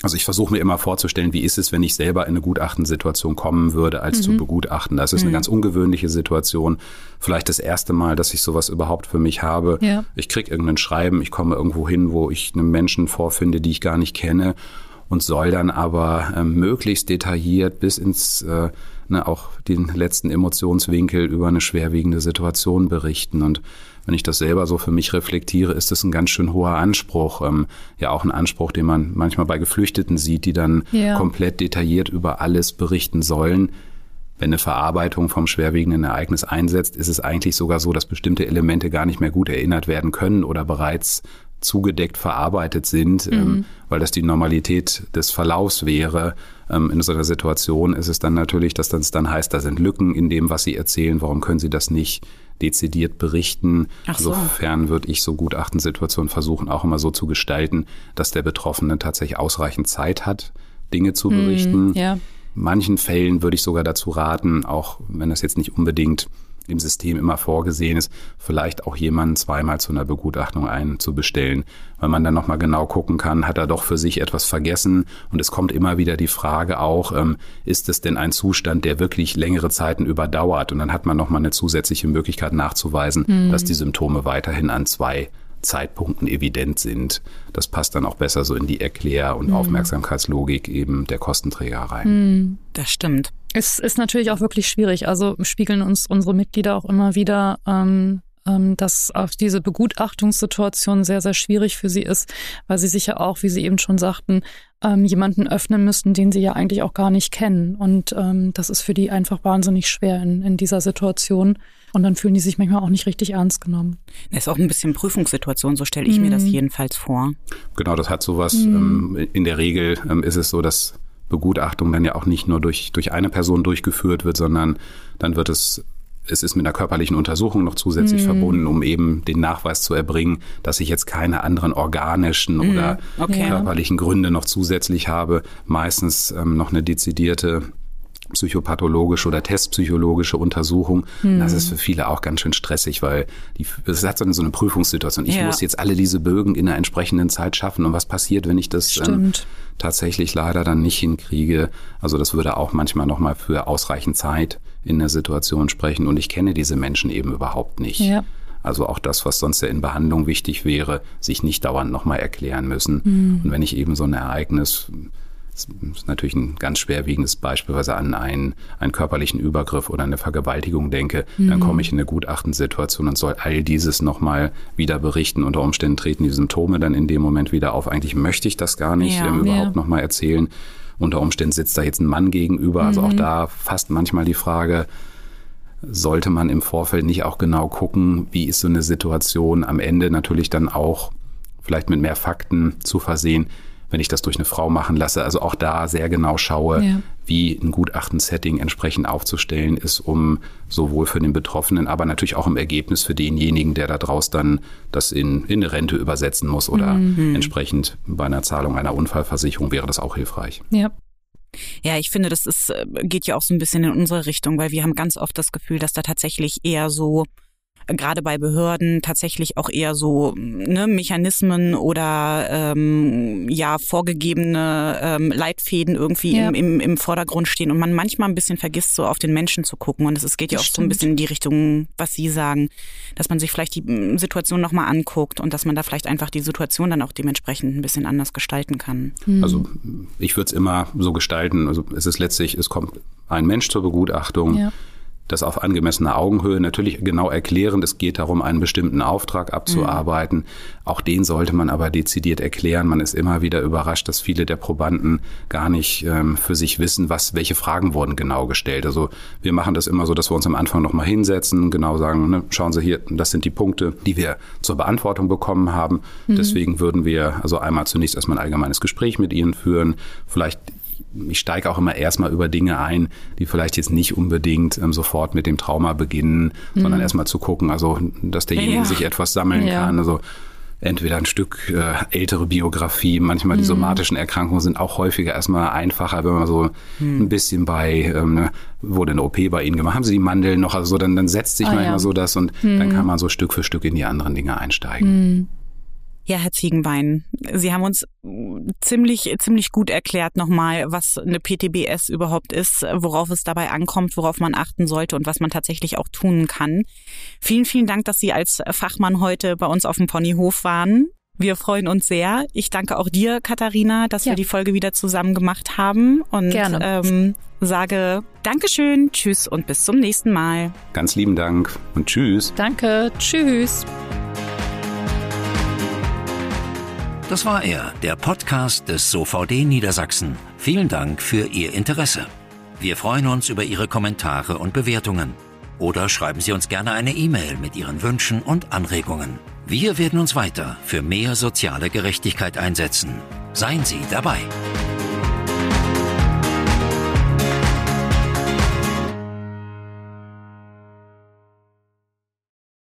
also ich versuche mir immer vorzustellen, wie ist es, wenn ich selber in eine Gutachtensituation kommen würde, als mhm. zu begutachten. Das ist mhm. eine ganz ungewöhnliche Situation. Vielleicht das erste Mal, dass ich sowas überhaupt für mich habe. Ja. Ich krieg irgendein Schreiben, ich komme irgendwo hin, wo ich einen Menschen vorfinde, die ich gar nicht kenne und soll dann aber äh, möglichst detailliert bis ins äh, ne, auch den letzten Emotionswinkel über eine schwerwiegende Situation berichten. Und wenn ich das selber so für mich reflektiere, ist das ein ganz schön hoher Anspruch. Ähm, ja, auch ein Anspruch, den man manchmal bei Geflüchteten sieht, die dann ja. komplett detailliert über alles berichten sollen. Wenn eine Verarbeitung vom schwerwiegenden Ereignis einsetzt, ist es eigentlich sogar so, dass bestimmte Elemente gar nicht mehr gut erinnert werden können oder bereits zugedeckt verarbeitet sind, ähm, mhm. weil das die Normalität des Verlaufs wäre. Ähm, in so einer Situation ist es dann natürlich, dass das dann heißt, da sind Lücken in dem, was Sie erzählen. Warum können Sie das nicht dezidiert berichten? Ach so. Insofern würde ich so Gutachtensituationen versuchen, auch immer so zu gestalten, dass der Betroffene tatsächlich ausreichend Zeit hat, Dinge zu mhm, berichten. Mhm, ja. Manchen Fällen würde ich sogar dazu raten, auch wenn das jetzt nicht unbedingt im System immer vorgesehen ist, vielleicht auch jemanden zweimal zu einer Begutachtung einzubestellen, weil man dann nochmal genau gucken kann, hat er doch für sich etwas vergessen? Und es kommt immer wieder die Frage auch, ähm, ist es denn ein Zustand, der wirklich längere Zeiten überdauert? Und dann hat man nochmal eine zusätzliche Möglichkeit nachzuweisen, mhm. dass die Symptome weiterhin an zwei Zeitpunkten evident sind. Das passt dann auch besser so in die Erklär- und mhm. Aufmerksamkeitslogik eben der Kostenträger rein. Mhm. Das stimmt. Es ist natürlich auch wirklich schwierig. Also spiegeln uns unsere Mitglieder auch immer wieder, ähm, ähm, dass auch diese Begutachtungssituation sehr, sehr schwierig für sie ist, weil sie sich ja auch, wie Sie eben schon sagten, ähm, jemanden öffnen müssen, den sie ja eigentlich auch gar nicht kennen. Und ähm, das ist für die einfach wahnsinnig schwer in, in dieser Situation. Und dann fühlen die sich manchmal auch nicht richtig ernst genommen. Das ist auch ein bisschen Prüfungssituation, so stelle ich mm. mir das mhm. jedenfalls vor. Genau, das hat sowas. Ähm, in der Regel ähm, ist es so, dass Begutachtung dann ja auch nicht nur durch, durch eine Person durchgeführt wird, sondern dann wird es es ist mit einer körperlichen Untersuchung noch zusätzlich mm. verbunden, um eben den Nachweis zu erbringen, dass ich jetzt keine anderen organischen mm. oder okay. körperlichen Gründe noch zusätzlich habe. Meistens ähm, noch eine dezidierte psychopathologische oder testpsychologische Untersuchung. Hm. Das ist für viele auch ganz schön stressig, weil die, das hat so eine, so eine Prüfungssituation. Ich ja. muss jetzt alle diese Bögen in einer entsprechenden Zeit schaffen. Und was passiert, wenn ich das ähm, tatsächlich leider dann nicht hinkriege? Also das würde auch manchmal nochmal für ausreichend Zeit in der Situation sprechen. Und ich kenne diese Menschen eben überhaupt nicht. Ja. Also auch das, was sonst ja in Behandlung wichtig wäre, sich nicht dauernd nochmal erklären müssen. Mhm. Und wenn ich eben so ein Ereignis das ist natürlich ein ganz schwerwiegendes Beispiel, was an einen, einen körperlichen Übergriff oder eine Vergewaltigung denke, mhm. dann komme ich in eine Gutachtensituation und soll all dieses nochmal wieder berichten. Unter Umständen treten die Symptome dann in dem Moment wieder auf. Eigentlich möchte ich das gar nicht ja, ähm, überhaupt ja. nochmal erzählen. Unter Umständen sitzt da jetzt ein Mann gegenüber. Also auch mhm. da fast manchmal die Frage, sollte man im Vorfeld nicht auch genau gucken, wie ist so eine Situation am Ende natürlich dann auch vielleicht mit mehr Fakten zu versehen, wenn ich das durch eine Frau machen lasse. Also auch da sehr genau schaue, ja. wie ein Gutachten-Setting entsprechend aufzustellen ist, um sowohl für den Betroffenen, aber natürlich auch im Ergebnis für denjenigen, der da draus dann das in, in eine Rente übersetzen muss oder mhm. entsprechend bei einer Zahlung einer Unfallversicherung wäre das auch hilfreich. Ja. Ja, ich finde, das ist, äh, geht ja auch so ein bisschen in unsere Richtung, weil wir haben ganz oft das Gefühl, dass da tatsächlich eher so gerade bei Behörden tatsächlich auch eher so ne, Mechanismen oder ähm, ja vorgegebene ähm, Leitfäden irgendwie ja. im, im, im Vordergrund stehen und man manchmal ein bisschen vergisst, so auf den Menschen zu gucken. Und es geht ja auch Stimmt. so ein bisschen in die Richtung, was Sie sagen, dass man sich vielleicht die hm, Situation nochmal anguckt und dass man da vielleicht einfach die Situation dann auch dementsprechend ein bisschen anders gestalten kann. Mhm. Also ich würde es immer so gestalten. Also es ist letztlich, es kommt ein Mensch zur Begutachtung. Ja das auf angemessener Augenhöhe natürlich genau erklären. Es geht darum, einen bestimmten Auftrag abzuarbeiten. Mhm. Auch den sollte man aber dezidiert erklären. Man ist immer wieder überrascht, dass viele der Probanden gar nicht ähm, für sich wissen, was, welche Fragen wurden genau gestellt. Also wir machen das immer so, dass wir uns am Anfang nochmal hinsetzen, genau sagen, ne, schauen Sie hier, das sind die Punkte, die wir zur Beantwortung bekommen haben. Mhm. Deswegen würden wir also einmal zunächst erstmal ein allgemeines Gespräch mit Ihnen führen, vielleicht ich steige auch immer erstmal über Dinge ein, die vielleicht jetzt nicht unbedingt ähm, sofort mit dem Trauma beginnen, mhm. sondern erstmal zu gucken, also dass derjenige ja. sich etwas sammeln ja. kann. Also entweder ein Stück äh, ältere Biografie. Manchmal die mhm. somatischen Erkrankungen sind auch häufiger erstmal einfacher, wenn man so mhm. ein bisschen bei, ähm, ne, wurde eine OP bei Ihnen gemacht, haben Sie die Mandeln noch, also so, dann, dann setzt sich ah, manchmal ja. so das und mhm. dann kann man so Stück für Stück in die anderen Dinge einsteigen. Mhm. Ja, Herr Ziegenbein, Sie haben uns ziemlich, ziemlich gut erklärt nochmal, was eine PTBS überhaupt ist, worauf es dabei ankommt, worauf man achten sollte und was man tatsächlich auch tun kann. Vielen, vielen Dank, dass Sie als Fachmann heute bei uns auf dem Ponyhof waren. Wir freuen uns sehr. Ich danke auch dir, Katharina, dass ja. wir die Folge wieder zusammen gemacht haben und Gerne. Ähm, sage Dankeschön, Tschüss und bis zum nächsten Mal. Ganz lieben Dank und Tschüss. Danke, Tschüss. Das war er, der Podcast des SOVD Niedersachsen. Vielen Dank für Ihr Interesse. Wir freuen uns über Ihre Kommentare und Bewertungen. Oder schreiben Sie uns gerne eine E-Mail mit Ihren Wünschen und Anregungen. Wir werden uns weiter für mehr soziale Gerechtigkeit einsetzen. Seien Sie dabei.